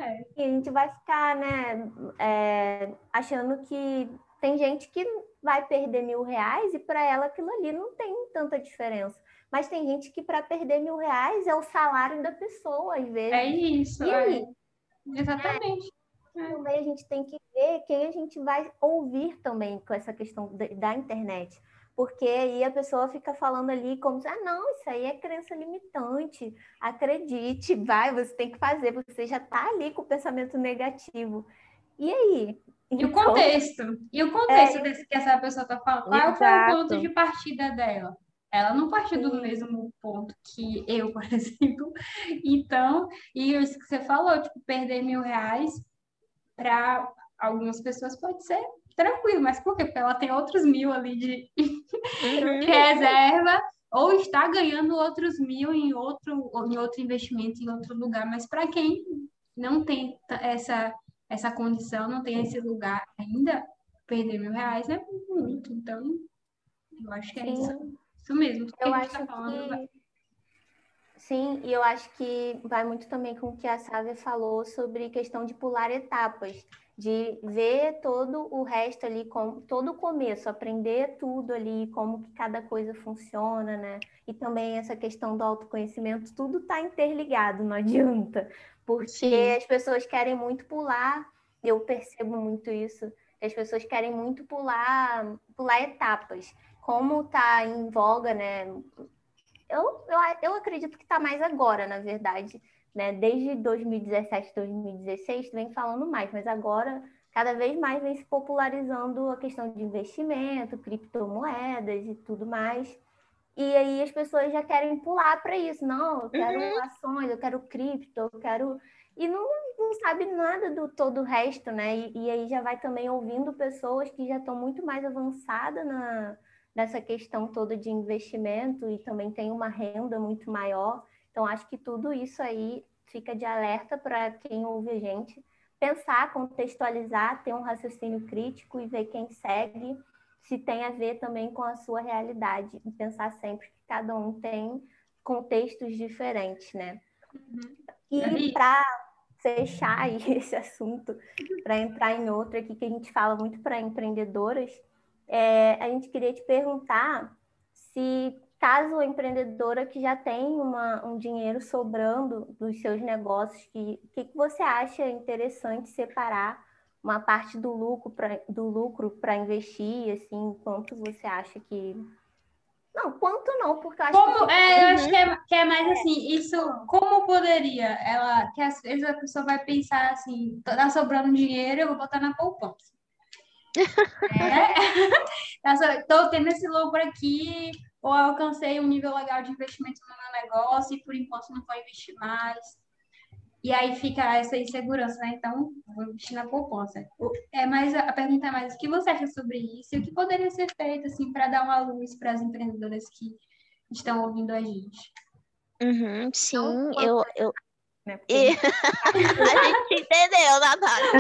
É. E a gente vai ficar, né, é, achando que tem gente que vai perder mil reais e para ela aquilo ali não tem tanta diferença. Mas tem gente que para perder mil reais é o salário da pessoa, às vezes. É isso. E aí? É. Exatamente. É. Também a gente tem que ver quem a gente vai ouvir também com essa questão da internet. Porque aí a pessoa fica falando ali como se, ah, não, isso aí é crença limitante. Acredite, vai, você tem que fazer, você já está ali com o pensamento negativo. E aí? E o então, contexto. E o contexto é... desse que essa pessoa está falando. Qual foi o ponto de partida dela? Ela não partiu do mesmo ponto que eu, por exemplo. Então, e isso que você falou, tipo, perder mil reais para algumas pessoas pode ser tranquilo, mas por quê? Porque ela tem outros mil ali de, uhum. de reserva, ou está ganhando outros mil em outro, em outro investimento em outro lugar. Mas para quem não tem essa essa condição, não tem esse lugar ainda, perder mil reais é muito. Então, eu acho que é isso, isso mesmo. eu que acho tá falando, que... Sim, e eu acho que vai muito também com o que a Sávia falou sobre questão de pular etapas, de ver todo o resto ali, com, todo o começo, aprender tudo ali, como que cada coisa funciona, né? E também essa questão do autoconhecimento, tudo está interligado, não adianta. Porque Sim. as pessoas querem muito pular eu percebo muito isso. As pessoas querem muito pular, pular etapas. Como está em voga, né? Eu, eu, eu acredito que está mais agora, na verdade. Né? Desde 2017, 2016, vem falando mais, mas agora cada vez mais vem se popularizando a questão de investimento, criptomoedas e tudo mais. E aí as pessoas já querem pular para isso. Não, eu quero uhum. ações, eu quero cripto, eu quero. E não, não sabe nada do todo o resto, né? E, e aí já vai também ouvindo pessoas que já estão muito mais avançadas na, nessa questão toda de investimento e também tem uma renda muito maior. Então, acho que tudo isso aí fica de alerta para quem ouve a gente pensar, contextualizar, ter um raciocínio crítico e ver quem segue, se tem a ver também com a sua realidade. E pensar sempre que cada um tem contextos diferentes, né? Uhum. E para fechar esse assunto, para entrar em outro aqui que a gente fala muito para empreendedoras, é, a gente queria te perguntar se caso a empreendedora que já tem uma, um dinheiro sobrando dos seus negócios, que que, que você acha interessante separar uma parte do lucro para do lucro para investir, assim, quanto você acha que não, quanto não, porque eu acho como, que... É, eu acho que é, que é mais é. assim, isso, como poderia? Ela, que às vezes a pessoa vai pensar assim, tá sobrando dinheiro, eu vou botar na poupança. é, tô tendo esse lucro aqui, ou alcancei um nível legal de investimento no meu negócio e por enquanto não vou investir mais. E aí fica essa insegurança, né? Então, vou investir na poupança. É mais, a pergunta é mais o que você acha sobre isso e o que poderia ser feito, assim, para dar uma luz para as empreendedoras que estão ouvindo a gente. Uhum, sim, então, eu. eu... Né? E... a gente entendeu, Natália.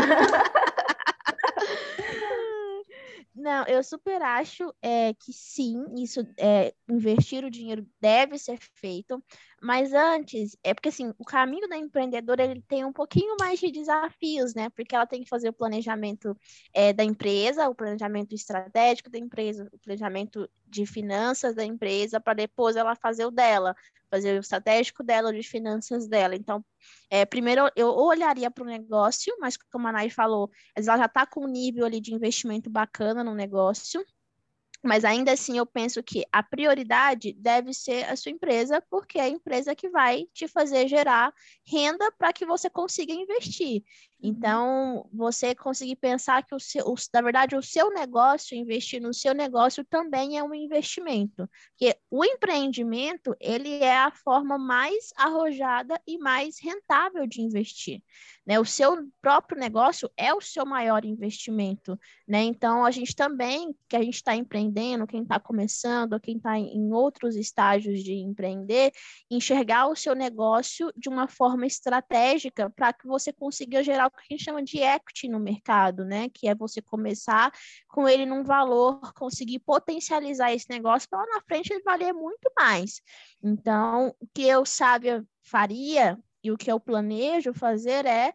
Não, eu super acho é, que sim, isso é, investir o dinheiro deve ser feito, mas antes, é porque assim, o caminho da empreendedora ele tem um pouquinho mais de desafios, né? Porque ela tem que fazer o planejamento é, da empresa, o planejamento estratégico da empresa, o planejamento de finanças da empresa, para depois ela fazer o dela, fazer o estratégico dela, o de finanças dela. Então, é, primeiro eu olharia para o negócio, mas como a Nai falou, ela já está com um nível ali de investimento bacana no negócio. Mas ainda assim, eu penso que a prioridade deve ser a sua empresa, porque é a empresa que vai te fazer gerar renda para que você consiga investir. Uhum. Então, você conseguir pensar que, o seu, o, na verdade, o seu negócio, investir no seu negócio também é um investimento. Porque o empreendimento, ele é a forma mais arrojada e mais rentável de investir. Né? O seu próprio negócio é o seu maior investimento. Né? Então, a gente também, que a gente está empreendendo, quem está começando, quem está em outros estágios de empreender, enxergar o seu negócio de uma forma estratégica para que você consiga gerar que a gente chama de equity no mercado, né? Que é você começar com ele num valor, conseguir potencializar esse negócio para lá na frente ele valer muito mais. Então, o que eu, sábia, faria e o que eu planejo fazer é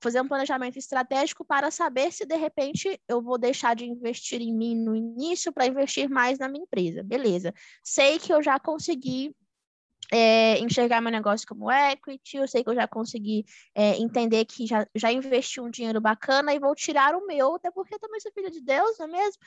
fazer um planejamento estratégico para saber se de repente eu vou deixar de investir em mim no início para investir mais na minha empresa. Beleza. Sei que eu já consegui é, enxergar meu negócio como equity, eu sei que eu já consegui é, entender que já, já investi um dinheiro bacana e vou tirar o meu, até porque eu também sou filha de Deus, não é mesmo?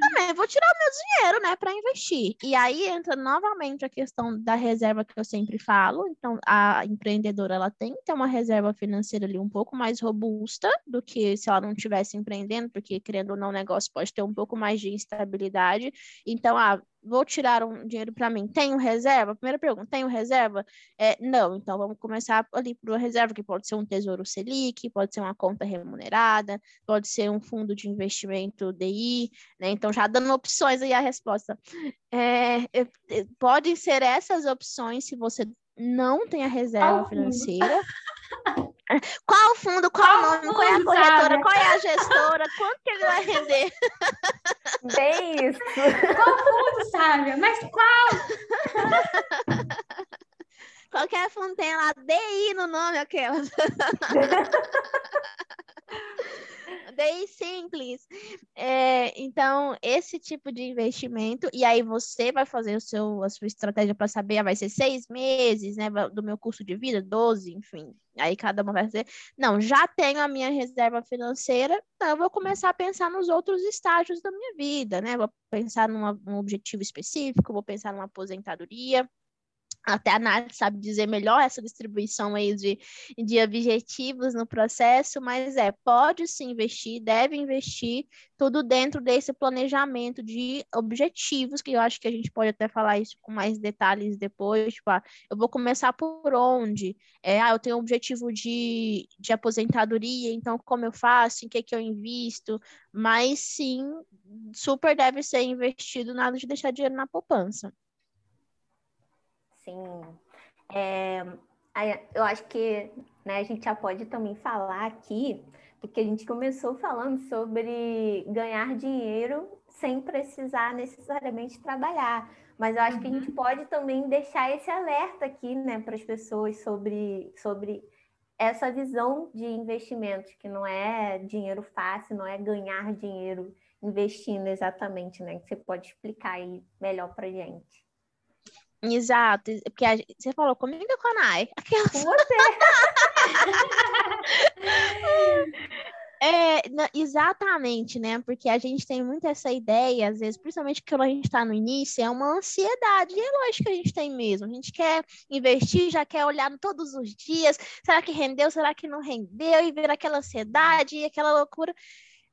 Também vou tirar o meu dinheiro, né, para investir. E aí entra novamente a questão da reserva que eu sempre falo. Então, a empreendedora ela tem que ter uma reserva financeira ali um pouco mais robusta do que se ela não estivesse empreendendo, porque querendo ou não, o negócio pode ter um pouco mais de instabilidade. Então, ah, vou tirar um dinheiro para mim. Tenho reserva? Primeira pergunta, tenho reserva? É, não, então vamos começar ali por uma reserva, que pode ser um tesouro Selic, pode ser uma conta remunerada, pode ser um fundo de investimento DI, né? Então, já dando opções aí a resposta. É, podem ser essas opções se você não tem a reserva financeira. Qual o fundo, qual, qual o nome, fundo, qual é a corretora, sabe? qual é a gestora, quanto que ele vai render? Bem isso. Qual fundo, sabe? Mas qual? Qualquer fundo tem lá DI no nome, aquela. bem simples. É, então, esse tipo de investimento, e aí você vai fazer o seu, a sua estratégia para saber, ah, vai ser seis meses, né? Do meu curso de vida, 12, enfim. Aí cada uma vai dizer, não, já tenho a minha reserva financeira, então eu vou começar a pensar nos outros estágios da minha vida, né? Vou pensar num objetivo específico, vou pensar numa aposentadoria até a Nath sabe dizer melhor essa distribuição aí de, de objetivos no processo, mas é, pode se investir, deve investir, tudo dentro desse planejamento de objetivos, que eu acho que a gente pode até falar isso com mais detalhes depois, tipo, ah, eu vou começar por onde? É, ah, eu tenho um objetivo de, de aposentadoria, então como eu faço, em que que eu invisto? Mas sim, super deve ser investido, nada de deixar dinheiro na poupança. Sim. É, eu acho que né, a gente já pode também falar aqui, porque a gente começou falando sobre ganhar dinheiro sem precisar necessariamente trabalhar. Mas eu acho uhum. que a gente uhum. pode também deixar esse alerta aqui né, para as pessoas sobre, sobre essa visão de investimentos, que não é dinheiro fácil, não é ganhar dinheiro investindo exatamente, né? Que você pode explicar aí melhor para gente. Exato, porque a, você falou comigo com a Nai. Aquela... Com você. É, exatamente, né? Porque a gente tem muito essa ideia, às vezes, principalmente quando a gente está no início, é uma ansiedade. E é lógico que a gente tem mesmo. A gente quer investir, já quer olhar todos os dias. Será que rendeu? Será que não rendeu? E ver aquela ansiedade e aquela loucura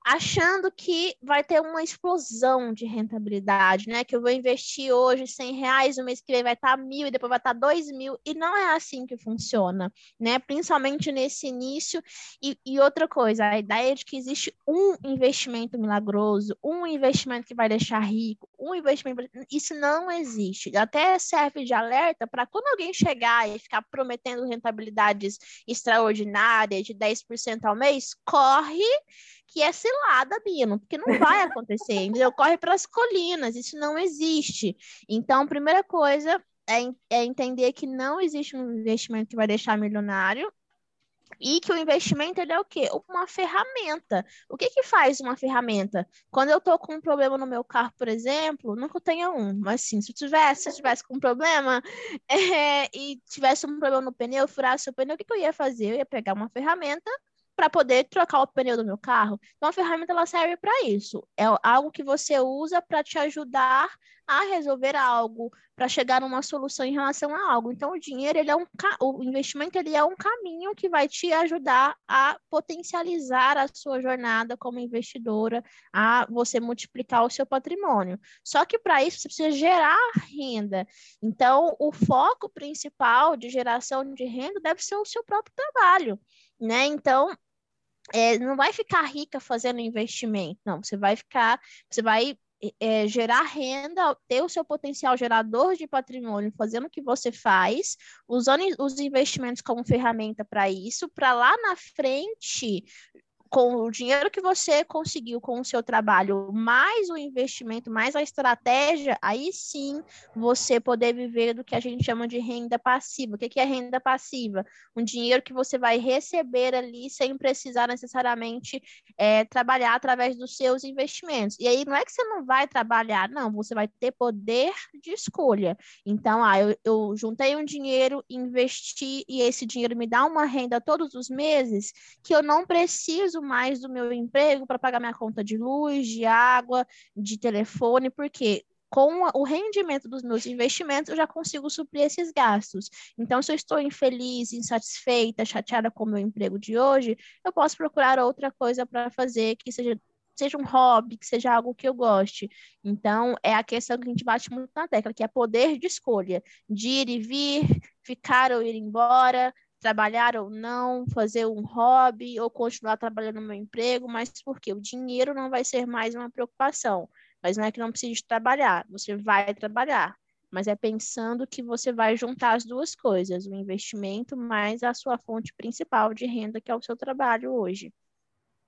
achando que vai ter uma explosão de rentabilidade, né? Que eu vou investir hoje 100 reais, o mês que vem vai estar mil e depois vai estar dois mil, e não é assim que funciona, né? Principalmente nesse início. E, e outra coisa, a ideia de que existe um investimento milagroso, um investimento que vai deixar rico, um investimento. Isso não existe. Até serve de alerta para quando alguém chegar e ficar prometendo rentabilidades extraordinárias de 10% ao mês, corre que é cilada, Bino, porque não vai acontecer, entendeu? Corre para as colinas, isso não existe. Então, primeira coisa é, é entender que não existe um investimento que vai deixar milionário, e que o investimento ele é o quê? Uma ferramenta. O que que faz uma ferramenta? Quando eu estou com um problema no meu carro, por exemplo, nunca eu tenha um, mas sim, se eu tivesse, se eu tivesse com um problema é, e tivesse um problema no pneu, furasse o pneu, o que, que eu ia fazer? Eu ia pegar uma ferramenta para poder trocar o pneu do meu carro. Então, a ferramenta ela serve para isso. É algo que você usa para te ajudar a resolver algo, para chegar numa solução em relação a algo. Então, o dinheiro, ele é um o investimento, ele é um caminho que vai te ajudar a potencializar a sua jornada como investidora, a você multiplicar o seu patrimônio. Só que para isso você precisa gerar renda. Então, o foco principal de geração de renda deve ser o seu próprio trabalho, né? Então, é, não vai ficar rica fazendo investimento, não. Você vai ficar, você vai é, gerar renda, ter o seu potencial gerador de patrimônio, fazendo o que você faz, usando os investimentos como ferramenta para isso, para lá na frente com o dinheiro que você conseguiu com o seu trabalho, mais o investimento, mais a estratégia, aí sim você poder viver do que a gente chama de renda passiva. O que é renda passiva? Um dinheiro que você vai receber ali sem precisar necessariamente é, trabalhar através dos seus investimentos. E aí não é que você não vai trabalhar, não, você vai ter poder de escolha. Então, ah, eu, eu juntei um dinheiro, investi e esse dinheiro me dá uma renda todos os meses que eu não preciso preciso mais do meu emprego para pagar minha conta de luz, de água, de telefone, porque com o rendimento dos meus investimentos, eu já consigo suprir esses gastos. Então, se eu estou infeliz, insatisfeita, chateada com o meu emprego de hoje, eu posso procurar outra coisa para fazer que seja, seja um hobby, que seja algo que eu goste. Então, é a questão que a gente bate muito na tecla, que é poder de escolha, de ir e vir, ficar ou ir embora, trabalhar ou não, fazer um hobby ou continuar trabalhando no meu emprego, mas porque o dinheiro não vai ser mais uma preocupação. Mas não é que não precise trabalhar, você vai trabalhar, mas é pensando que você vai juntar as duas coisas, o investimento mais a sua fonte principal de renda, que é o seu trabalho hoje.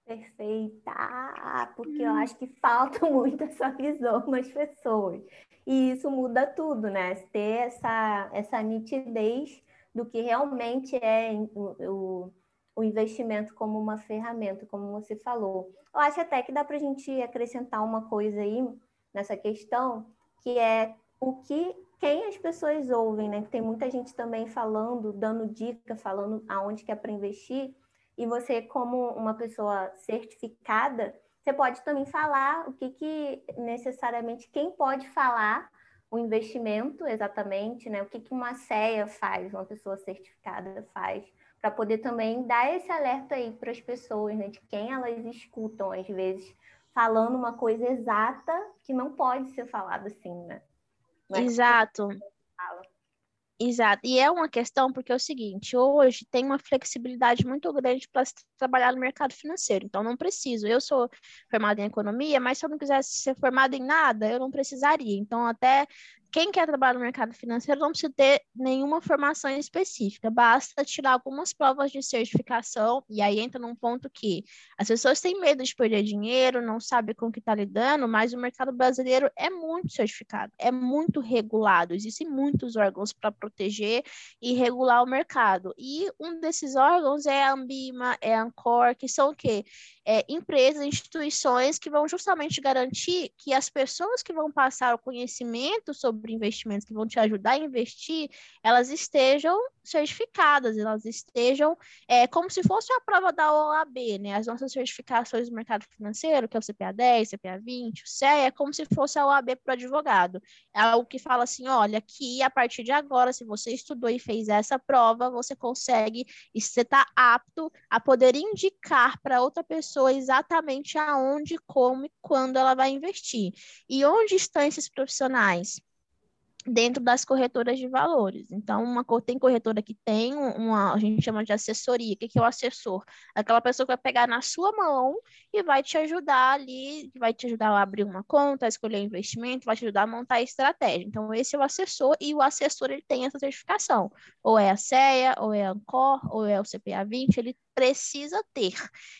Perfeita! Porque eu acho que falta muito essa visão nas pessoas. E isso muda tudo, né? Ter essa, essa nitidez do que realmente é o, o, investimento como uma ferramenta, como você falou. Eu acho até que dá para a gente acrescentar uma coisa aí nessa questão, que é o que quem as pessoas ouvem, né? Tem muita gente também falando, dando dica, falando aonde que é para investir. E você, como uma pessoa certificada, você pode também falar o que, que necessariamente quem pode falar o investimento exatamente, né? O que, que uma CEA faz, uma pessoa certificada faz, para poder também dar esse alerta aí para as pessoas, né? De quem elas escutam, às vezes, falando uma coisa exata que não pode ser falada assim, né? É Exato. Exato. E é uma questão porque é o seguinte, hoje tem uma flexibilidade muito grande para trabalhar no mercado financeiro. Então, não preciso. Eu sou formada em economia, mas se eu não quisesse ser formada em nada, eu não precisaria. Então, até quem quer trabalhar no mercado financeiro não precisa ter nenhuma formação específica, basta tirar algumas provas de certificação, e aí entra num ponto que as pessoas têm medo de perder dinheiro, não sabem com o que está lidando, mas o mercado brasileiro é muito certificado, é muito regulado, existem muitos órgãos para proteger e regular o mercado. E um desses órgãos é a Ambima, é a Ancor, que são o quê? É, empresas, instituições que vão justamente garantir que as pessoas que vão passar o conhecimento sobre sobre investimentos que vão te ajudar a investir, elas estejam certificadas, elas estejam é, como se fosse a prova da OAB, né? As nossas certificações do mercado financeiro, que é o CPA 10, CPA 20, o CEA, é como se fosse a OAB para o advogado. É algo que fala assim: olha, aqui a partir de agora, se você estudou e fez essa prova, você consegue, e você está apto a poder indicar para outra pessoa exatamente aonde, como e quando ela vai investir. E onde estão esses profissionais? Dentro das corretoras de valores. Então, uma tem corretora que tem uma, a gente chama de assessoria. O que é o assessor? Aquela pessoa que vai pegar na sua mão e vai te ajudar ali, vai te ajudar a abrir uma conta, a escolher o investimento, vai te ajudar a montar a estratégia. Então, esse é o assessor e o assessor ele tem essa certificação. Ou é a CEA, ou é a Ancor, ou é o CPA 20, ele precisa ter.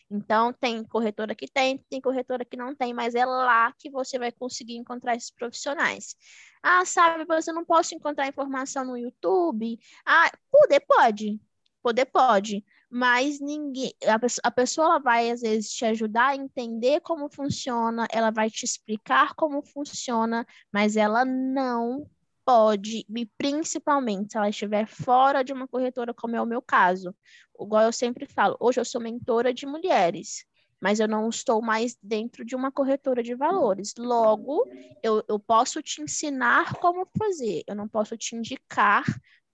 Então, tem corretora que tem, tem corretora que não tem, mas é lá que você vai conseguir encontrar esses profissionais. Ah, sabe, você não posso encontrar informação no YouTube. Ah, poder pode. Poder pode. Mas ninguém. A, pessoa, a pessoa ela vai, às vezes, te ajudar a entender como funciona, ela vai te explicar como funciona, mas ela não pode, e principalmente se ela estiver fora de uma corretora, como é o meu caso. Igual eu sempre falo, hoje eu sou mentora de mulheres mas eu não estou mais dentro de uma corretora de valores. Logo, eu, eu posso te ensinar como fazer, eu não posso te indicar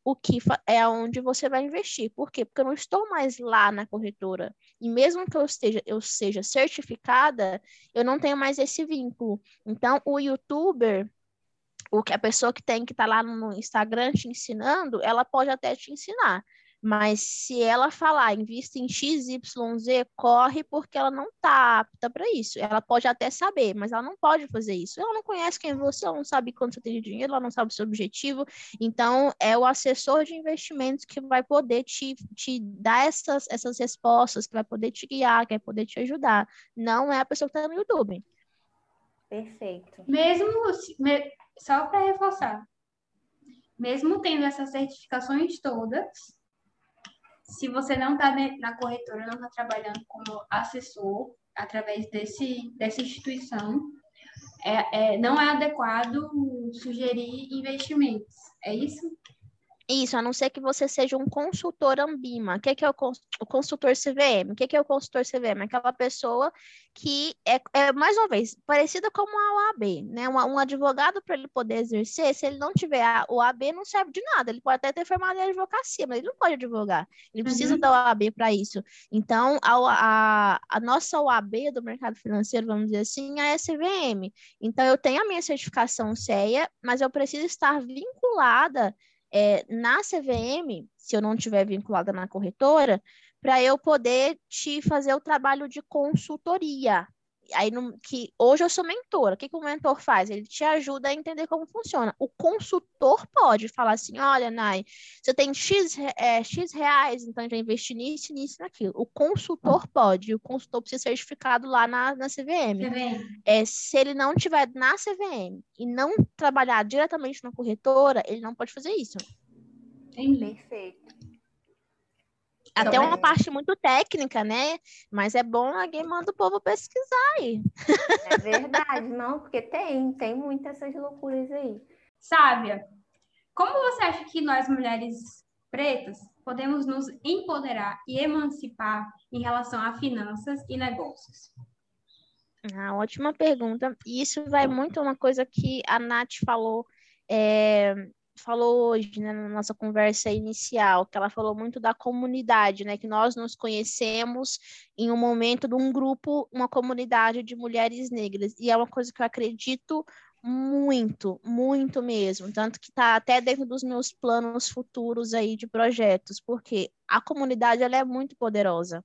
o que é onde você vai investir. Por quê? Porque eu não estou mais lá na corretora. E mesmo que eu esteja, eu seja certificada, eu não tenho mais esse vínculo. Então, o youtuber, o que a pessoa que tem que estar tá lá no Instagram te ensinando, ela pode até te ensinar. Mas se ela falar, invista em XYZ, corre porque ela não está apta para isso. Ela pode até saber, mas ela não pode fazer isso. Ela não conhece quem é você, ela não sabe quanto você tem de dinheiro, ela não sabe o seu objetivo. Então, é o assessor de investimentos que vai poder te, te dar essas, essas respostas, que vai poder te guiar, que vai poder te ajudar. Não é a pessoa que está no YouTube. Perfeito. Mesmo, só para reforçar, mesmo tendo essas certificações todas, se você não está na corretora, não está trabalhando como assessor através desse, dessa instituição, é, é, não é adequado sugerir investimentos. É isso? Isso, a não ser que você seja um consultor Ambima. O que é, que é o, o consultor CVM? O que é, que é o consultor CVM? Aquela pessoa que é, é mais uma vez, parecida como a OAB, né? Um, um advogado, para ele poder exercer, se ele não tiver a OAB, não serve de nada. Ele pode até ter formado em advocacia, mas ele não pode advogar. Ele precisa uhum. da OAB para isso. Então, a, a, a nossa OAB do mercado financeiro, vamos dizer assim, é a SVM. Então, eu tenho a minha certificação CEA, mas eu preciso estar vinculada é, na CVM, se eu não estiver vinculada na corretora, para eu poder te fazer o trabalho de consultoria aí no, que hoje eu sou mentora. O que, que o mentor faz? Ele te ajuda a entender como funciona. O consultor pode falar assim: olha, Nai, você tem X, é, X reais, então já investi nisso, nisso, naquilo. O consultor pode, o consultor precisa ser certificado lá na, na CVM. CVM. É, se ele não tiver na CVM e não trabalhar diretamente na corretora, ele não pode fazer isso. Perfeito. Até uma parte muito técnica, né? Mas é bom alguém manda o povo pesquisar aí. É verdade, não, porque tem, tem muitas essas loucuras aí. Sábia, como você acha que nós, mulheres pretas, podemos nos empoderar e emancipar em relação a finanças e negócios? Ah, ótima pergunta. E isso vai muito uma coisa que a Nath falou, é, falou hoje, né, na nossa conversa inicial, que ela falou muito da comunidade, né, que nós nos conhecemos em um momento de um grupo, uma comunidade de mulheres negras. E é uma coisa que eu acredito muito, muito mesmo. Tanto que está até dentro dos meus planos futuros aí de projetos, porque a comunidade ela é muito poderosa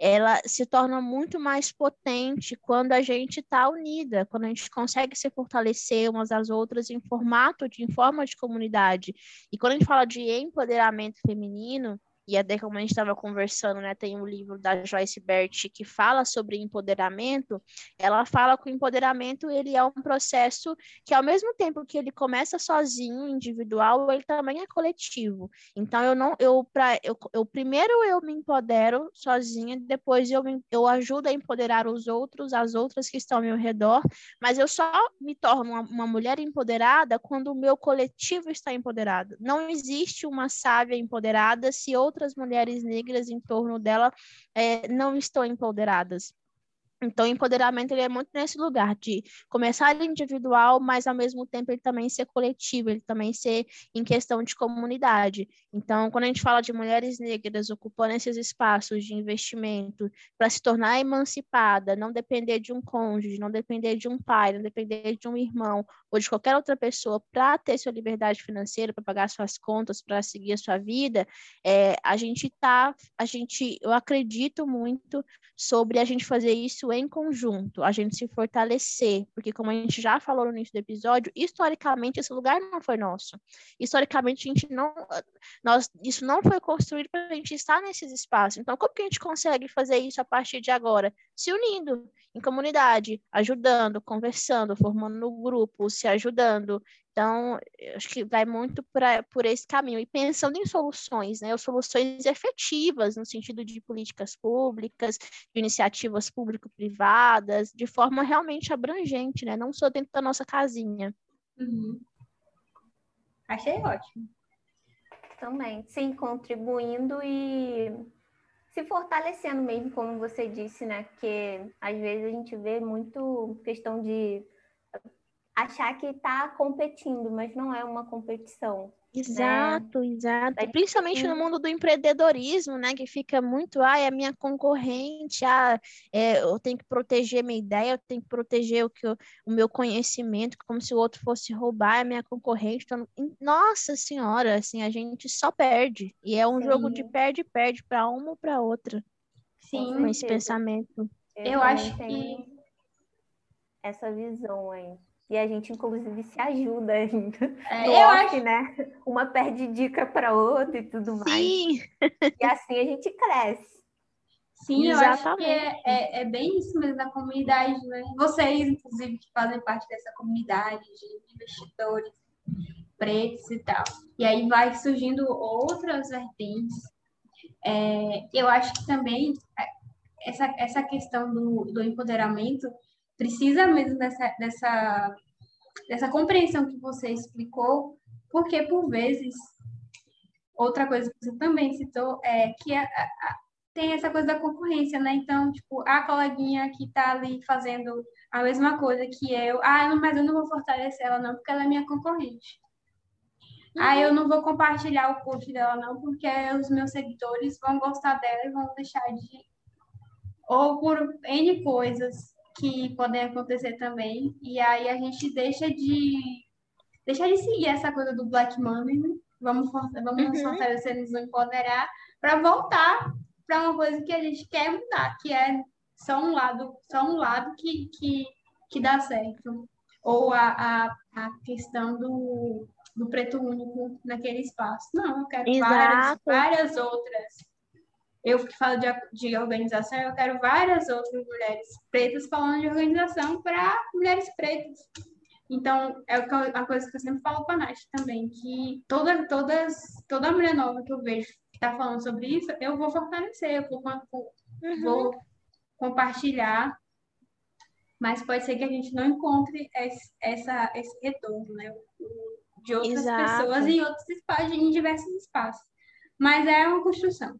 ela se torna muito mais potente quando a gente está unida, quando a gente consegue se fortalecer umas às outras em formato de em forma de comunidade. E quando a gente fala de empoderamento feminino, e até como a gente estava conversando, né, tem um livro da Joyce Bert que fala sobre empoderamento, ela fala que o empoderamento ele é um processo que ao mesmo tempo que ele começa sozinho, individual, ele também é coletivo. Então eu não eu para eu, eu primeiro eu me empodero sozinha, depois eu me, eu ajudo a empoderar os outros, as outras que estão ao meu redor, mas eu só me torno uma, uma mulher empoderada quando o meu coletivo está empoderado. Não existe uma sábia empoderada se outra outras mulheres negras em torno dela é, não estão empoderadas. Então, o empoderamento ele é muito nesse lugar de começar individual, mas ao mesmo tempo ele também ser coletivo, ele também ser em questão de comunidade. Então, quando a gente fala de mulheres negras ocupando esses espaços de investimento para se tornar emancipada, não depender de um cônjuge, não depender de um pai, não depender de um irmão ou de qualquer outra pessoa para ter sua liberdade financeira, para pagar suas contas, para seguir a sua vida, é, a gente tá, a gente, eu acredito muito sobre a gente fazer isso em conjunto, a gente se fortalecer, porque como a gente já falou no início do episódio, historicamente esse lugar não foi nosso. Historicamente a gente não, nós, isso não foi construído para a gente estar nesses espaços. Então como que a gente consegue fazer isso a partir de agora? Se unindo em comunidade, ajudando, conversando, formando grupos, se ajudando, então, acho que vai muito pra, por esse caminho. E pensando em soluções, né? Soluções efetivas, no sentido de políticas públicas, de iniciativas público-privadas, de forma realmente abrangente, né? Não só dentro da nossa casinha. Uhum. Achei ótimo. Também, sim, contribuindo e se fortalecendo mesmo, como você disse, né? Porque às vezes a gente vê muito questão de achar que está competindo, mas não é uma competição. Exato, né? exato. Principalmente no mundo do empreendedorismo, né? Que fica muito, ah, é a minha concorrente, ah, é, eu tenho que proteger minha ideia, eu tenho que proteger o, que eu, o meu conhecimento, como se o outro fosse roubar a minha concorrente. Então, nossa senhora, assim, a gente só perde. E é um Sim. jogo de perde-perde para uma ou para outra. Sim. Com esse pensamento. Eu, eu acho que essa visão aí. E a gente, inclusive, se ajuda ainda. É, eu off, acho... né? Uma perde dica para outra e tudo mais. Sim. E assim a gente cresce. Sim, Exatamente. eu acho que é, é, é, bem isso mesmo da comunidade, né? Vocês, inclusive, que fazem parte dessa comunidade de investidores pretos e tal. E aí vai surgindo outras vertentes. É, eu acho que também é, essa, essa questão do, do empoderamento precisa mesmo dessa, dessa, dessa compreensão que você explicou, porque por vezes, outra coisa que você também citou é que a, a, tem essa coisa da concorrência, né? Então, tipo, a coleguinha que tá ali fazendo a mesma coisa que eu, ah, mas eu não vou fortalecer ela não, porque ela é minha concorrente. Uhum. Ah, eu não vou compartilhar o post dela não, porque os meus seguidores vão gostar dela e vão deixar de ou por N coisas que podem acontecer também. E aí a gente deixa de deixa de seguir essa coisa do Black Money, né? Vamos, vamos uhum. nos fortalecer, nos empoderar, para voltar para uma coisa que a gente quer mudar, que é só um lado, só um lado que, que, que dá certo. Ou a, a, a questão do, do preto único naquele espaço. Não, eu quero várias, várias outras eu que falo de, de organização, eu quero várias outras mulheres pretas falando de organização para mulheres pretas. Então, é a coisa que eu sempre falo com a Nath também, que toda, todas, toda mulher nova que eu vejo está falando sobre isso, eu vou fortalecer, eu vou, uhum. vou compartilhar, mas pode ser que a gente não encontre esse, essa, esse retorno, né? De outras Exato. pessoas em outros espaços, em diversos espaços. Mas é uma construção.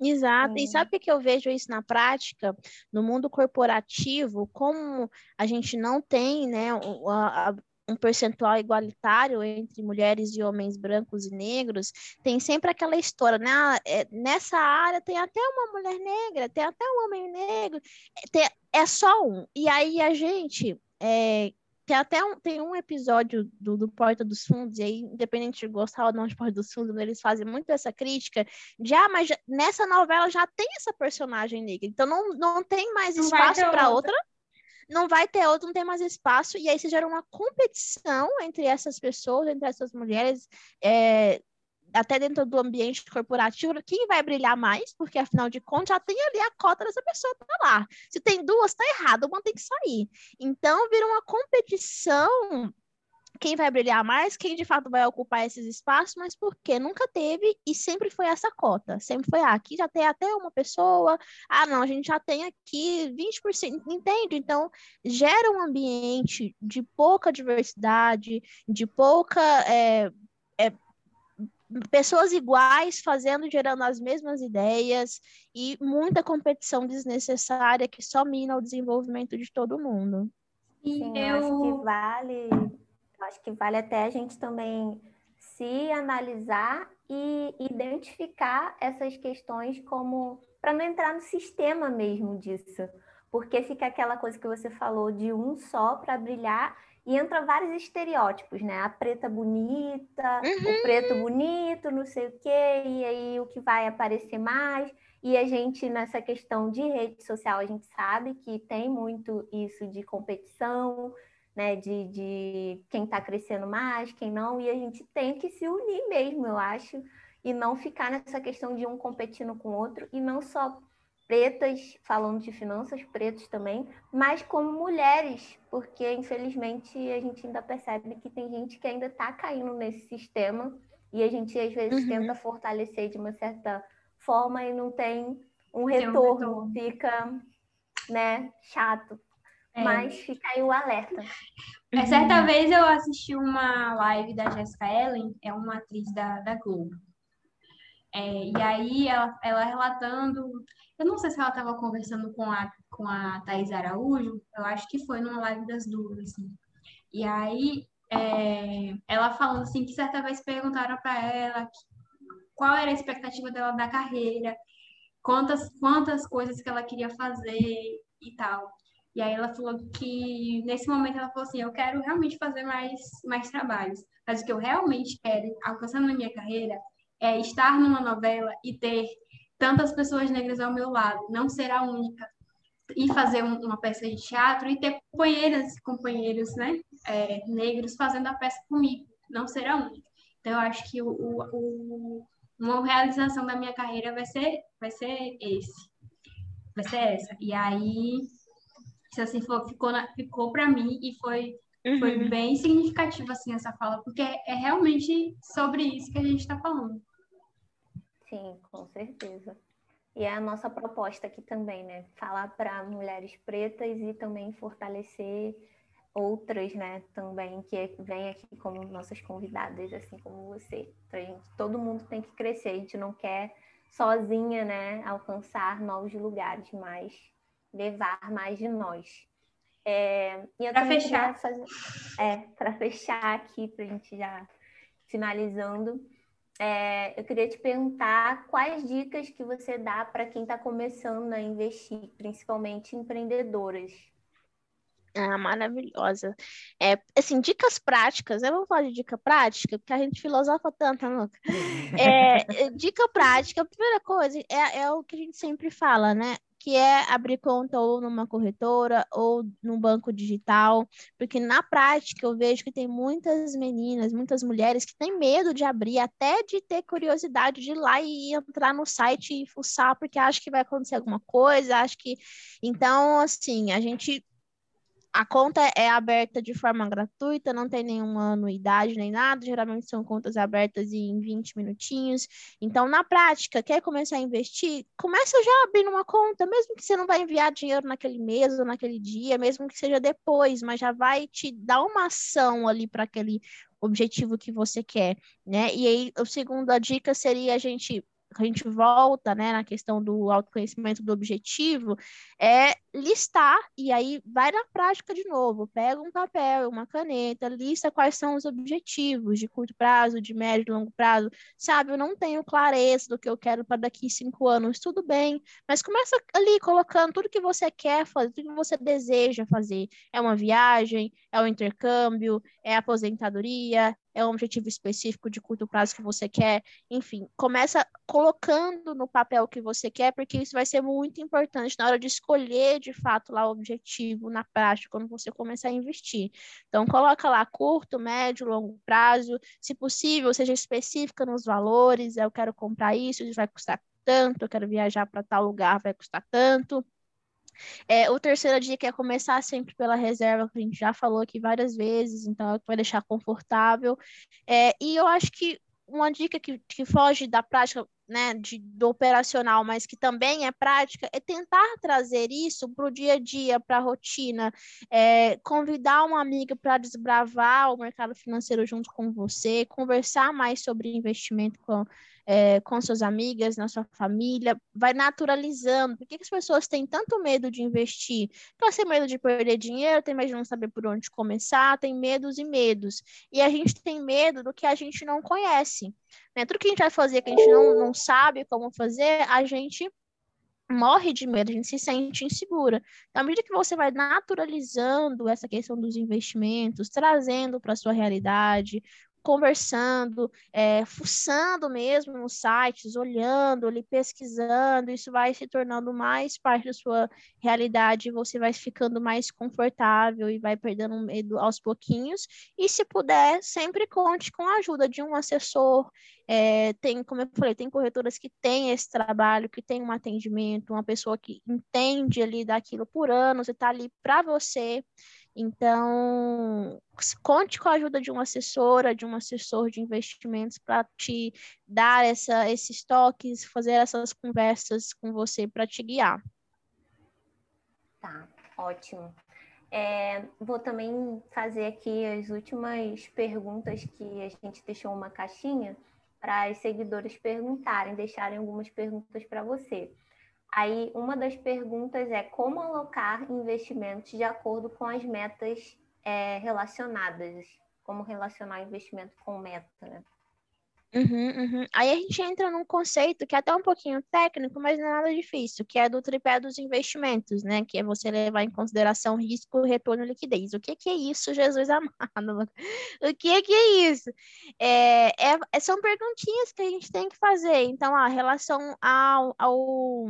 Exato. E sabe o que eu vejo isso na prática? No mundo corporativo, como a gente não tem né, um percentual igualitário entre mulheres e homens brancos e negros, tem sempre aquela história, né? Ah, é, nessa área tem até uma mulher negra, tem até um homem negro, é, tem, é só um. E aí a gente é, tem até um, tem um episódio do, do Porta dos Fundos, e aí, independente de gostar ou não de Porta dos Fundos, eles fazem muito essa crítica de, ah, mas já, nessa novela já tem essa personagem negra, então não, não tem mais não espaço para outra. outra. Não vai ter outro, não tem mais espaço, e aí se gera uma competição entre essas pessoas, entre essas mulheres, é, até dentro do ambiente corporativo, quem vai brilhar mais, porque afinal de contas já tem ali a cota dessa pessoa tá lá. Se tem duas, tá errado, uma tem que sair. Então vira uma competição quem vai brilhar mais, quem de fato vai ocupar esses espaços, mas porque nunca teve e sempre foi essa cota. Sempre foi, ah, aqui já tem até uma pessoa, ah, não, a gente já tem aqui 20%, entende? Então, gera um ambiente de pouca diversidade, de pouca é, pessoas iguais fazendo, gerando as mesmas ideias e muita competição desnecessária que só mina o desenvolvimento de todo mundo. Sim, eu acho que vale, acho que vale até a gente também se analisar e identificar essas questões como para não entrar no sistema mesmo disso. Porque fica aquela coisa que você falou de um só para brilhar e entra vários estereótipos, né? A preta bonita, uhum. o preto bonito, não sei o quê, e aí o que vai aparecer mais. E a gente, nessa questão de rede social, a gente sabe que tem muito isso de competição, né? De, de quem está crescendo mais, quem não, e a gente tem que se unir mesmo, eu acho, e não ficar nessa questão de um competindo com o outro, e não só pretas, falando de finanças, pretos também, mas como mulheres, porque infelizmente a gente ainda percebe que tem gente que ainda está caindo nesse sistema e a gente às vezes uhum. tenta fortalecer de uma certa forma e não tem um retorno, um retorno. fica né, chato. É. Mas fica aí o alerta. É, certa vez eu assisti uma live da Jessica Ellen, é uma atriz da, da Globo. É, e aí ela, ela relatando, eu não sei se ela estava conversando com a, com a Thais Araújo, eu acho que foi numa live das duas, assim. E aí é, ela falando assim que certa vez perguntaram para ela qual era a expectativa dela da carreira, quantas, quantas coisas que ela queria fazer e tal. E aí ela falou que nesse momento ela falou assim, eu quero realmente fazer mais, mais trabalhos, mas o que eu realmente quero alcançar na minha carreira é, estar numa novela e ter tantas pessoas negras ao meu lado, não ser a única, e fazer um, uma peça de teatro e ter companheiras e companheiros né, é, negros fazendo a peça comigo, não ser a única. Então, eu acho que o, o, uma realização da minha carreira vai ser, vai ser esse, vai ser essa. E aí, se assim for, ficou, ficou para mim e foi Uhum. Foi bem significativo assim essa fala, porque é, é realmente sobre isso que a gente está falando. Sim, com certeza. E é a nossa proposta aqui também, né? Falar para mulheres pretas e também fortalecer outras, né? Também que vêm aqui como nossas convidadas, assim como você. Pra gente, todo mundo tem que crescer. A gente não quer sozinha, né? Alcançar novos lugares, mas levar mais de nós. É, para fechar, fazer, é, para fechar aqui, para a gente já finalizando é, eu queria te perguntar quais dicas que você dá para quem está começando a investir, principalmente empreendedoras. Ah, maravilhosa. É, assim, dicas práticas, eu vou falar de dica prática, porque a gente filosofa tanto, né, Luca. É, é, dica prática, a primeira coisa é, é o que a gente sempre fala, né? Que é abrir conta ou numa corretora ou num banco digital, porque na prática eu vejo que tem muitas meninas, muitas mulheres que têm medo de abrir, até de ter curiosidade de ir lá e entrar no site e fuçar, porque acha que vai acontecer alguma coisa, acho que. Então, assim, a gente a conta é aberta de forma gratuita, não tem nenhuma anuidade nem nada, geralmente são contas abertas em 20 minutinhos. Então, na prática, quer começar a investir? Começa já abrindo uma conta, mesmo que você não vai enviar dinheiro naquele mês ou naquele dia, mesmo que seja depois, mas já vai te dar uma ação ali para aquele objetivo que você quer, né? E aí, a segunda dica seria a gente a gente volta, né, na questão do autoconhecimento do objetivo, é listar e aí vai na prática de novo, pega um papel, uma caneta, lista quais são os objetivos de curto prazo, de médio e longo prazo. Sabe, eu não tenho clareza do que eu quero para daqui cinco anos, tudo bem, mas começa ali colocando tudo que você quer fazer, tudo que você deseja fazer. É uma viagem, é um intercâmbio, é aposentadoria, é um objetivo específico de curto prazo que você quer, enfim, começa colocando no papel o que você quer, porque isso vai ser muito importante na hora de escolher de fato lá o objetivo na prática, quando você começar a investir. Então, coloca lá curto, médio, longo prazo, se possível, seja específica nos valores, eu quero comprar isso, isso vai custar tanto, eu quero viajar para tal lugar, vai custar tanto. É, o terceira dica é começar sempre pela reserva, que a gente já falou aqui várias vezes, então é vai deixar confortável. É, e eu acho que uma dica que, que foge da prática, né, de, do operacional, mas que também é prática, é tentar trazer isso para o dia a dia, para a rotina, é, convidar uma amiga para desbravar o mercado financeiro junto com você, conversar mais sobre investimento com, é, com suas amigas, na sua família, vai naturalizando. Por que, que as pessoas têm tanto medo de investir? Então, tem medo de perder dinheiro, tem medo de não saber por onde começar, tem medos e medos. E a gente tem medo do que a gente não conhece. Né? Tudo que a gente vai fazer que a gente não, não sabe como fazer, a gente morre de medo, a gente se sente insegura. Então, à medida que você vai naturalizando essa questão dos investimentos, trazendo para a sua realidade, conversando, é, fuçando mesmo nos sites, olhando ali, pesquisando, isso vai se tornando mais parte da sua realidade, você vai ficando mais confortável e vai perdendo medo aos pouquinhos. E se puder, sempre conte com a ajuda de um assessor. É, tem, como eu falei, tem corretoras que têm esse trabalho, que tem um atendimento, uma pessoa que entende ali daquilo por anos e está ali para você. Então, conte com a ajuda de uma assessora, de um assessor de investimentos para te dar essa, esses toques, fazer essas conversas com você para te guiar. Tá, ótimo. É, vou também fazer aqui as últimas perguntas que a gente deixou uma caixinha para os seguidores perguntarem, deixarem algumas perguntas para você. Aí, uma das perguntas é como alocar investimentos de acordo com as metas é, relacionadas, como relacionar investimento com meta, né? Uhum, uhum. Aí a gente entra num conceito que é até um pouquinho técnico, mas não é nada difícil, que é do tripé dos investimentos, né? Que é você levar em consideração risco, retorno e liquidez. O que, que é isso, Jesus amado? O que, que é isso? É, é, são perguntinhas que a gente tem que fazer. Então, a relação ao, ao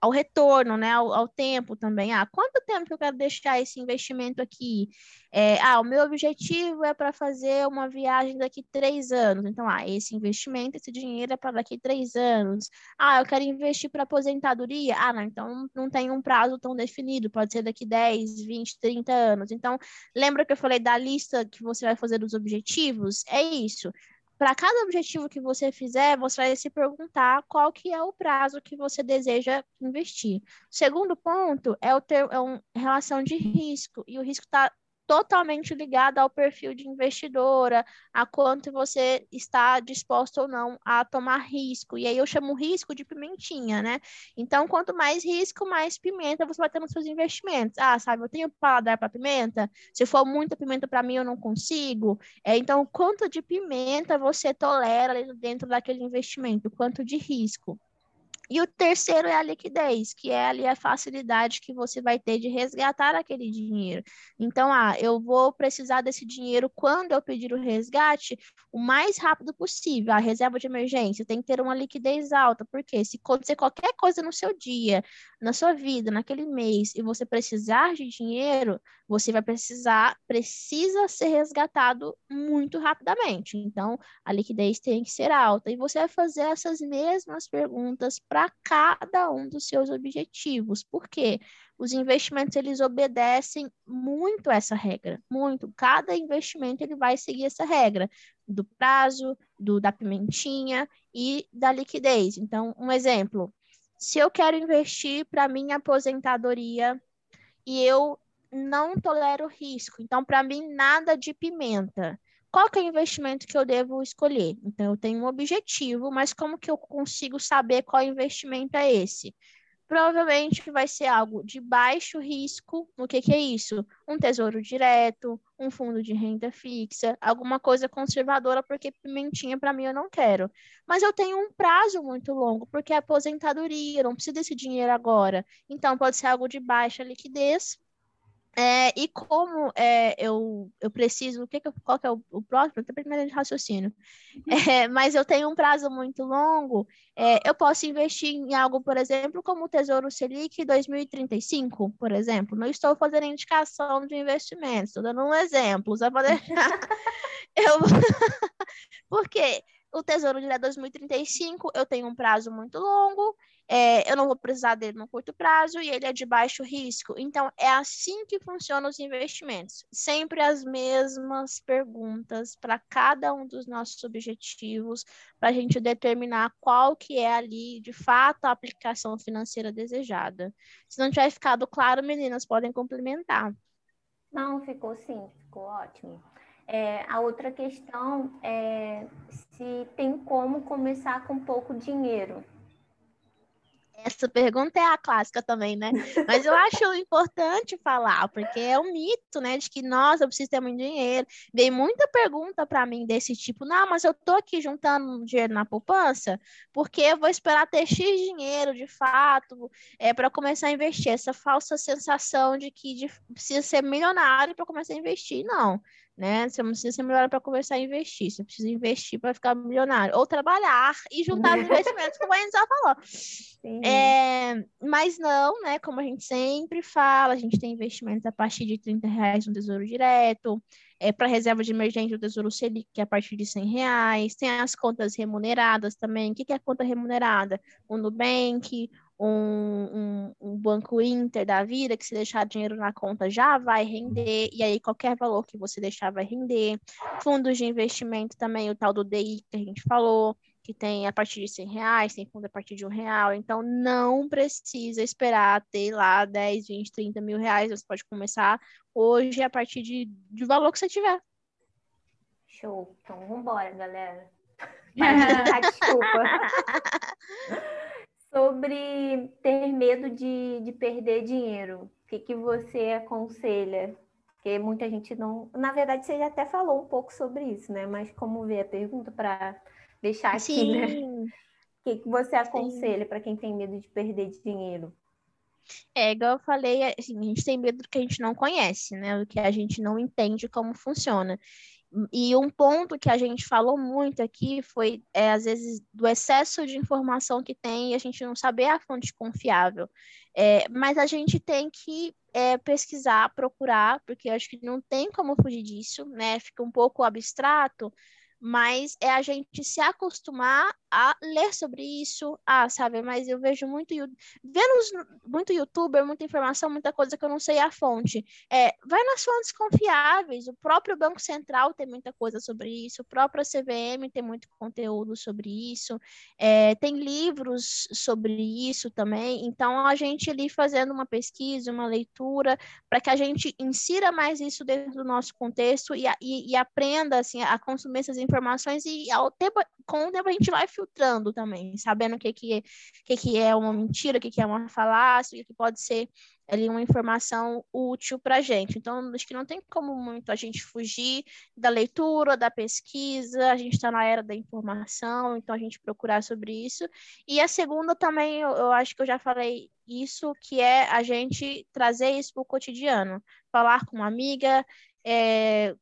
ao retorno, né, ao, ao, tempo também. Ah, quanto tempo que eu quero deixar esse investimento aqui? É, ah, o meu objetivo é para fazer uma viagem daqui três anos. Então, ah, esse investimento, esse dinheiro é para daqui três anos. Ah, eu quero investir para aposentadoria. Ah, não, então não tem um prazo tão definido, pode ser daqui 10, 20, 30 anos. Então, lembra que eu falei da lista que você vai fazer dos objetivos? É isso para cada objetivo que você fizer, você vai se perguntar qual que é o prazo que você deseja investir. Segundo ponto é o ter, é uma relação de risco, e o risco está totalmente ligada ao perfil de investidora, a quanto você está disposto ou não a tomar risco. E aí eu chamo risco de pimentinha, né? Então, quanto mais risco, mais pimenta você vai ter nos seus investimentos. Ah, sabe, eu tenho paladar para pimenta? Se for muita pimenta para mim, eu não consigo. É, então, quanto de pimenta você tolera dentro daquele investimento? Quanto de risco? E o terceiro é a liquidez, que é ali a facilidade que você vai ter de resgatar aquele dinheiro. Então, ah, eu vou precisar desse dinheiro quando eu pedir o resgate o mais rápido possível. A reserva de emergência tem que ter uma liquidez alta, porque se acontecer qualquer coisa no seu dia, na sua vida, naquele mês, e você precisar de dinheiro, você vai precisar, precisa ser resgatado muito rapidamente. Então, a liquidez tem que ser alta. E você vai fazer essas mesmas perguntas para para cada um dos seus objetivos. Por quê? Os investimentos eles obedecem muito essa regra, muito. Cada investimento ele vai seguir essa regra do prazo, do da pimentinha e da liquidez. Então, um exemplo, se eu quero investir para minha aposentadoria e eu não tolero risco, então para mim nada de pimenta qual que é o investimento que eu devo escolher? Então, eu tenho um objetivo, mas como que eu consigo saber qual investimento é esse? Provavelmente vai ser algo de baixo risco. O que, que é isso? Um tesouro direto, um fundo de renda fixa, alguma coisa conservadora, porque pimentinha para mim eu não quero. Mas eu tenho um prazo muito longo, porque é aposentadoria, não preciso desse dinheiro agora. Então, pode ser algo de baixa liquidez, é, e como é, eu, eu preciso, o que, que qual que é o, o próximo? Estou primeiro de raciocínio. Uhum. É, mas eu tenho um prazo muito longo, é, eu posso investir em algo, por exemplo, como o Tesouro Selic 2035, por exemplo. Não estou fazendo indicação de investimentos, estou dando um exemplo, só para deixar. eu... Porque o Tesouro Direto 2035, eu tenho um prazo muito longo, é, eu não vou precisar dele no curto prazo e ele é de baixo risco. Então, é assim que funcionam os investimentos. Sempre as mesmas perguntas para cada um dos nossos objetivos, para a gente determinar qual que é ali, de fato, a aplicação financeira desejada. Se não tiver ficado claro, meninas, podem complementar. Não, ficou sim, ficou ótimo. É, a outra questão é se tem como começar com pouco dinheiro. Essa pergunta é a clássica também, né? Mas eu acho importante falar, porque é um mito, né? De que, nossa, eu preciso ter muito dinheiro. Vem muita pergunta para mim desse tipo, não, mas eu tô aqui juntando dinheiro na poupança, porque eu vou esperar ter X dinheiro, de fato, é, para começar a investir. Essa falsa sensação de que de, precisa ser milionário para começar a investir. Não né? Você não precisa ser milionário para começar a investir, você precisa investir para ficar milionário, ou trabalhar e juntar os investimentos, como a gente já falou. É, mas não, né? Como a gente sempre fala, a gente tem investimentos a partir de 30 reais no Tesouro Direto, é, para reserva de emergência do Tesouro Selic, que é a partir de 100 reais, tem as contas remuneradas também. O que, que é conta remunerada? O Nubank, um, um, um, banco Inter da vida, que se deixar dinheiro na conta já vai render, e aí qualquer valor que você deixar vai render. Fundos de investimento também, o tal do DI que a gente falou, que tem a partir de 100 reais, tem fundo a partir de um real, então não precisa esperar ter lá 10, 20, 30 mil reais, você pode começar hoje a partir de, de valor que você tiver. Show, então vamos embora, galera. desculpa. sobre ter medo de, de perder dinheiro. O que, que você aconselha? Porque muita gente não. Na verdade, você já até falou um pouco sobre isso, né? Mas como ver a pergunta para deixar aqui, Sim. né? O que, que você aconselha para quem tem medo de perder dinheiro? É, igual eu falei, assim, a gente tem medo do que a gente não conhece, né? Do que a gente não entende como funciona. E um ponto que a gente falou muito aqui foi, é, às vezes, do excesso de informação que tem e a gente não saber a fonte confiável. É, mas a gente tem que é, pesquisar, procurar, porque eu acho que não tem como fugir disso, né? Fica um pouco abstrato, mas é a gente se acostumar a ler sobre isso, ah, sabe, mas eu vejo muito, vendo muito youtuber, muita informação, muita coisa que eu não sei a fonte. É, vai nas fontes confiáveis, o próprio Banco Central tem muita coisa sobre isso, o próprio CVM tem muito conteúdo sobre isso, é, tem livros sobre isso também, então a gente ali fazendo uma pesquisa, uma leitura, para que a gente insira mais isso dentro do nosso contexto e, e, e aprenda, assim, a consumir essas informações e ao tempo, com o tempo a gente vai filtrando também, sabendo o que, que, é, que, que é uma mentira, o que, que é uma falácia, o que pode ser ali uma informação útil para a gente. Então, acho que não tem como muito a gente fugir da leitura, da pesquisa, a gente está na era da informação, então a gente procurar sobre isso. E a segunda também, eu, eu acho que eu já falei isso, que é a gente trazer isso para o cotidiano, falar com uma amiga, é,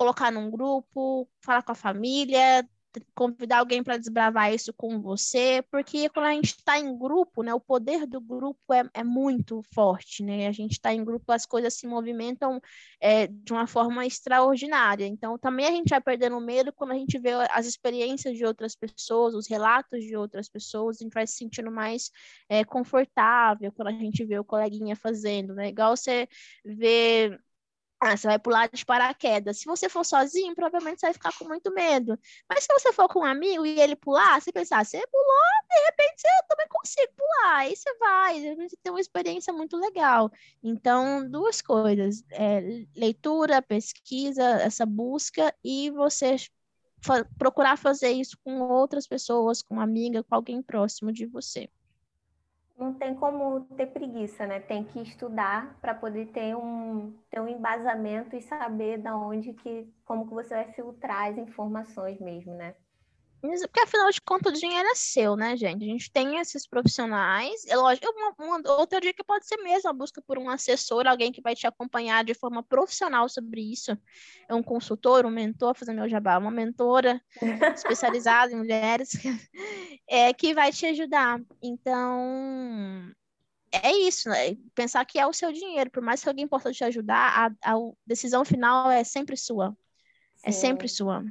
colocar num grupo, falar com a família, convidar alguém para desbravar isso com você, porque quando a gente está em grupo, né, o poder do grupo é, é muito forte, né? A gente está em grupo, as coisas se movimentam é, de uma forma extraordinária. Então, também a gente vai perdendo medo quando a gente vê as experiências de outras pessoas, os relatos de outras pessoas, a gente vai se sentindo mais é, confortável quando a gente vê o coleguinha fazendo, né? Igual você vê ah, você vai pular de paraquedas. Se você for sozinho, provavelmente você vai ficar com muito medo. Mas se você for com um amigo e ele pular, você pensar, você pulou, de repente eu também consigo pular. Aí você vai, você tem uma experiência muito legal. Então, duas coisas: é, leitura, pesquisa, essa busca, e você procurar fazer isso com outras pessoas, com uma amiga, com alguém próximo de você não tem como ter preguiça, né? Tem que estudar para poder ter um, ter um embasamento e saber da onde que, como que você vai filtrar as informações mesmo, né? Porque afinal de contas o dinheiro é seu, né, gente? A gente tem esses profissionais. É lógico, uma, uma, outra dica pode ser mesmo a busca por um assessor, alguém que vai te acompanhar de forma profissional sobre isso. É um consultor, um mentor, fazer meu jabá, uma mentora especializada em mulheres, é, que vai te ajudar. Então, é isso, né? Pensar que é o seu dinheiro, por mais que alguém possa te ajudar, a, a decisão final é sempre sua. Sim. É sempre sua.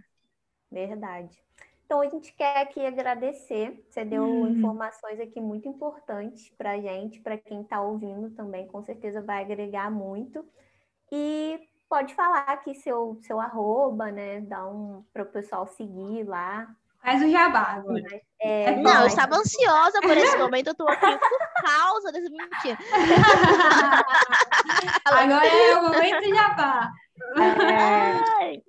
Verdade. Então, a gente quer aqui agradecer. Você deu hum. informações aqui muito importantes para a gente, para quem está ouvindo também, com certeza vai agregar muito. E pode falar aqui seu, seu arroba, né? Dá um para o pessoal seguir lá. Faz o jabá agora. É, é não, eu estava ansiosa por esse momento, eu estou aqui por causa desse mentira. agora é o momento jabá. É...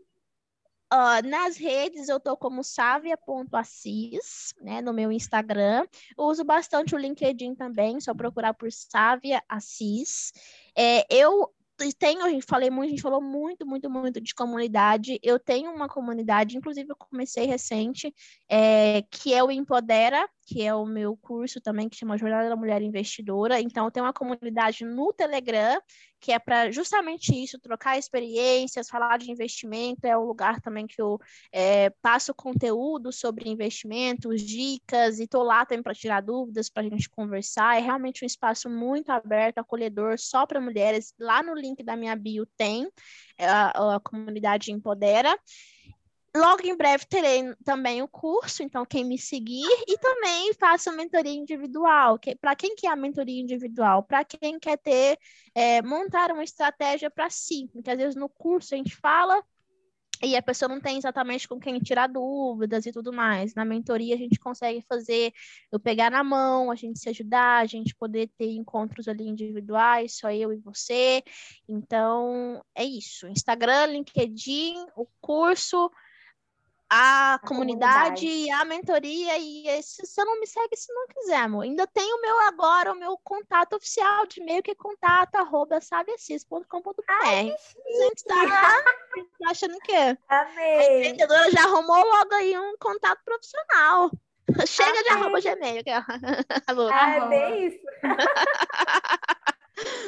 Uh, nas redes eu tô como savia.assis, né, no meu Instagram. Eu uso bastante o LinkedIn também, só procurar por Sávia Assis. É, eu tenho, a gente falei muito, a gente falou muito, muito, muito de comunidade. Eu tenho uma comunidade, inclusive eu comecei recente, é, que é o Empodera, que é o meu curso também, que chama Jornada da Mulher Investidora. Então, tenho uma comunidade no Telegram, que é para justamente isso, trocar experiências, falar de investimento. É um lugar também que eu é, passo conteúdo sobre investimentos, dicas, e estou lá também para tirar dúvidas, para a gente conversar. É realmente um espaço muito aberto, acolhedor, só para mulheres. Lá no link da minha bio tem é, a, a comunidade Empodera. Logo em breve terei também o curso, então quem me seguir, e também faço mentoria individual. Que, para quem quer a mentoria individual? Para quem quer ter, é, montar uma estratégia para si. Porque às vezes no curso a gente fala e a pessoa não tem exatamente com quem tirar dúvidas e tudo mais. Na mentoria a gente consegue fazer, eu pegar na mão, a gente se ajudar, a gente poder ter encontros ali individuais, só eu e você. Então, é isso. Instagram, LinkedIn, o curso a, a comunidade, comunidade, a mentoria e se você não me segue se não quiser, amor. Ainda tem o meu agora, o meu contato oficial de e-mail que é contato arroba sabiassis.com.br. A gente tá, tá achando que Amei. a empreendedora já arrumou logo aí um contato profissional. Chega Amei. de arroba gmail. Que é... ah, é bem isso.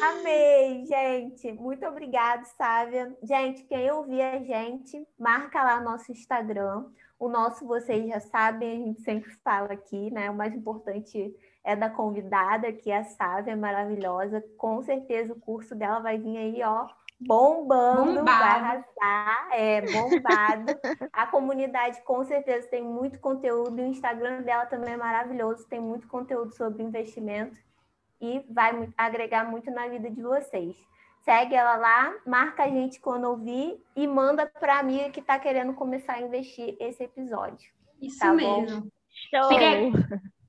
Amei, gente. Muito obrigada, Sávia. Gente, quem ouvir a gente, marca lá nosso Instagram. O nosso, vocês já sabem, a gente sempre fala aqui, né? O mais importante é da convidada, que é a Sávia, maravilhosa. Com certeza o curso dela vai vir aí, ó, bombando, bombado. vai arrasar, é bombado. a comunidade com certeza tem muito conteúdo, o Instagram dela também é maravilhoso, tem muito conteúdo sobre investimento e vai agregar muito na vida de vocês. Segue ela lá, marca a gente quando ouvir e manda para a amiga que está querendo começar a investir esse episódio. Isso tá mesmo. Show. Queria,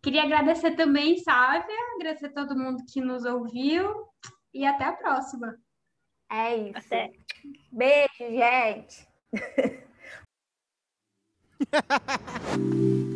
queria agradecer também, Sávia, agradecer a todo mundo que nos ouviu e até a próxima. É isso. Até. Beijo, gente.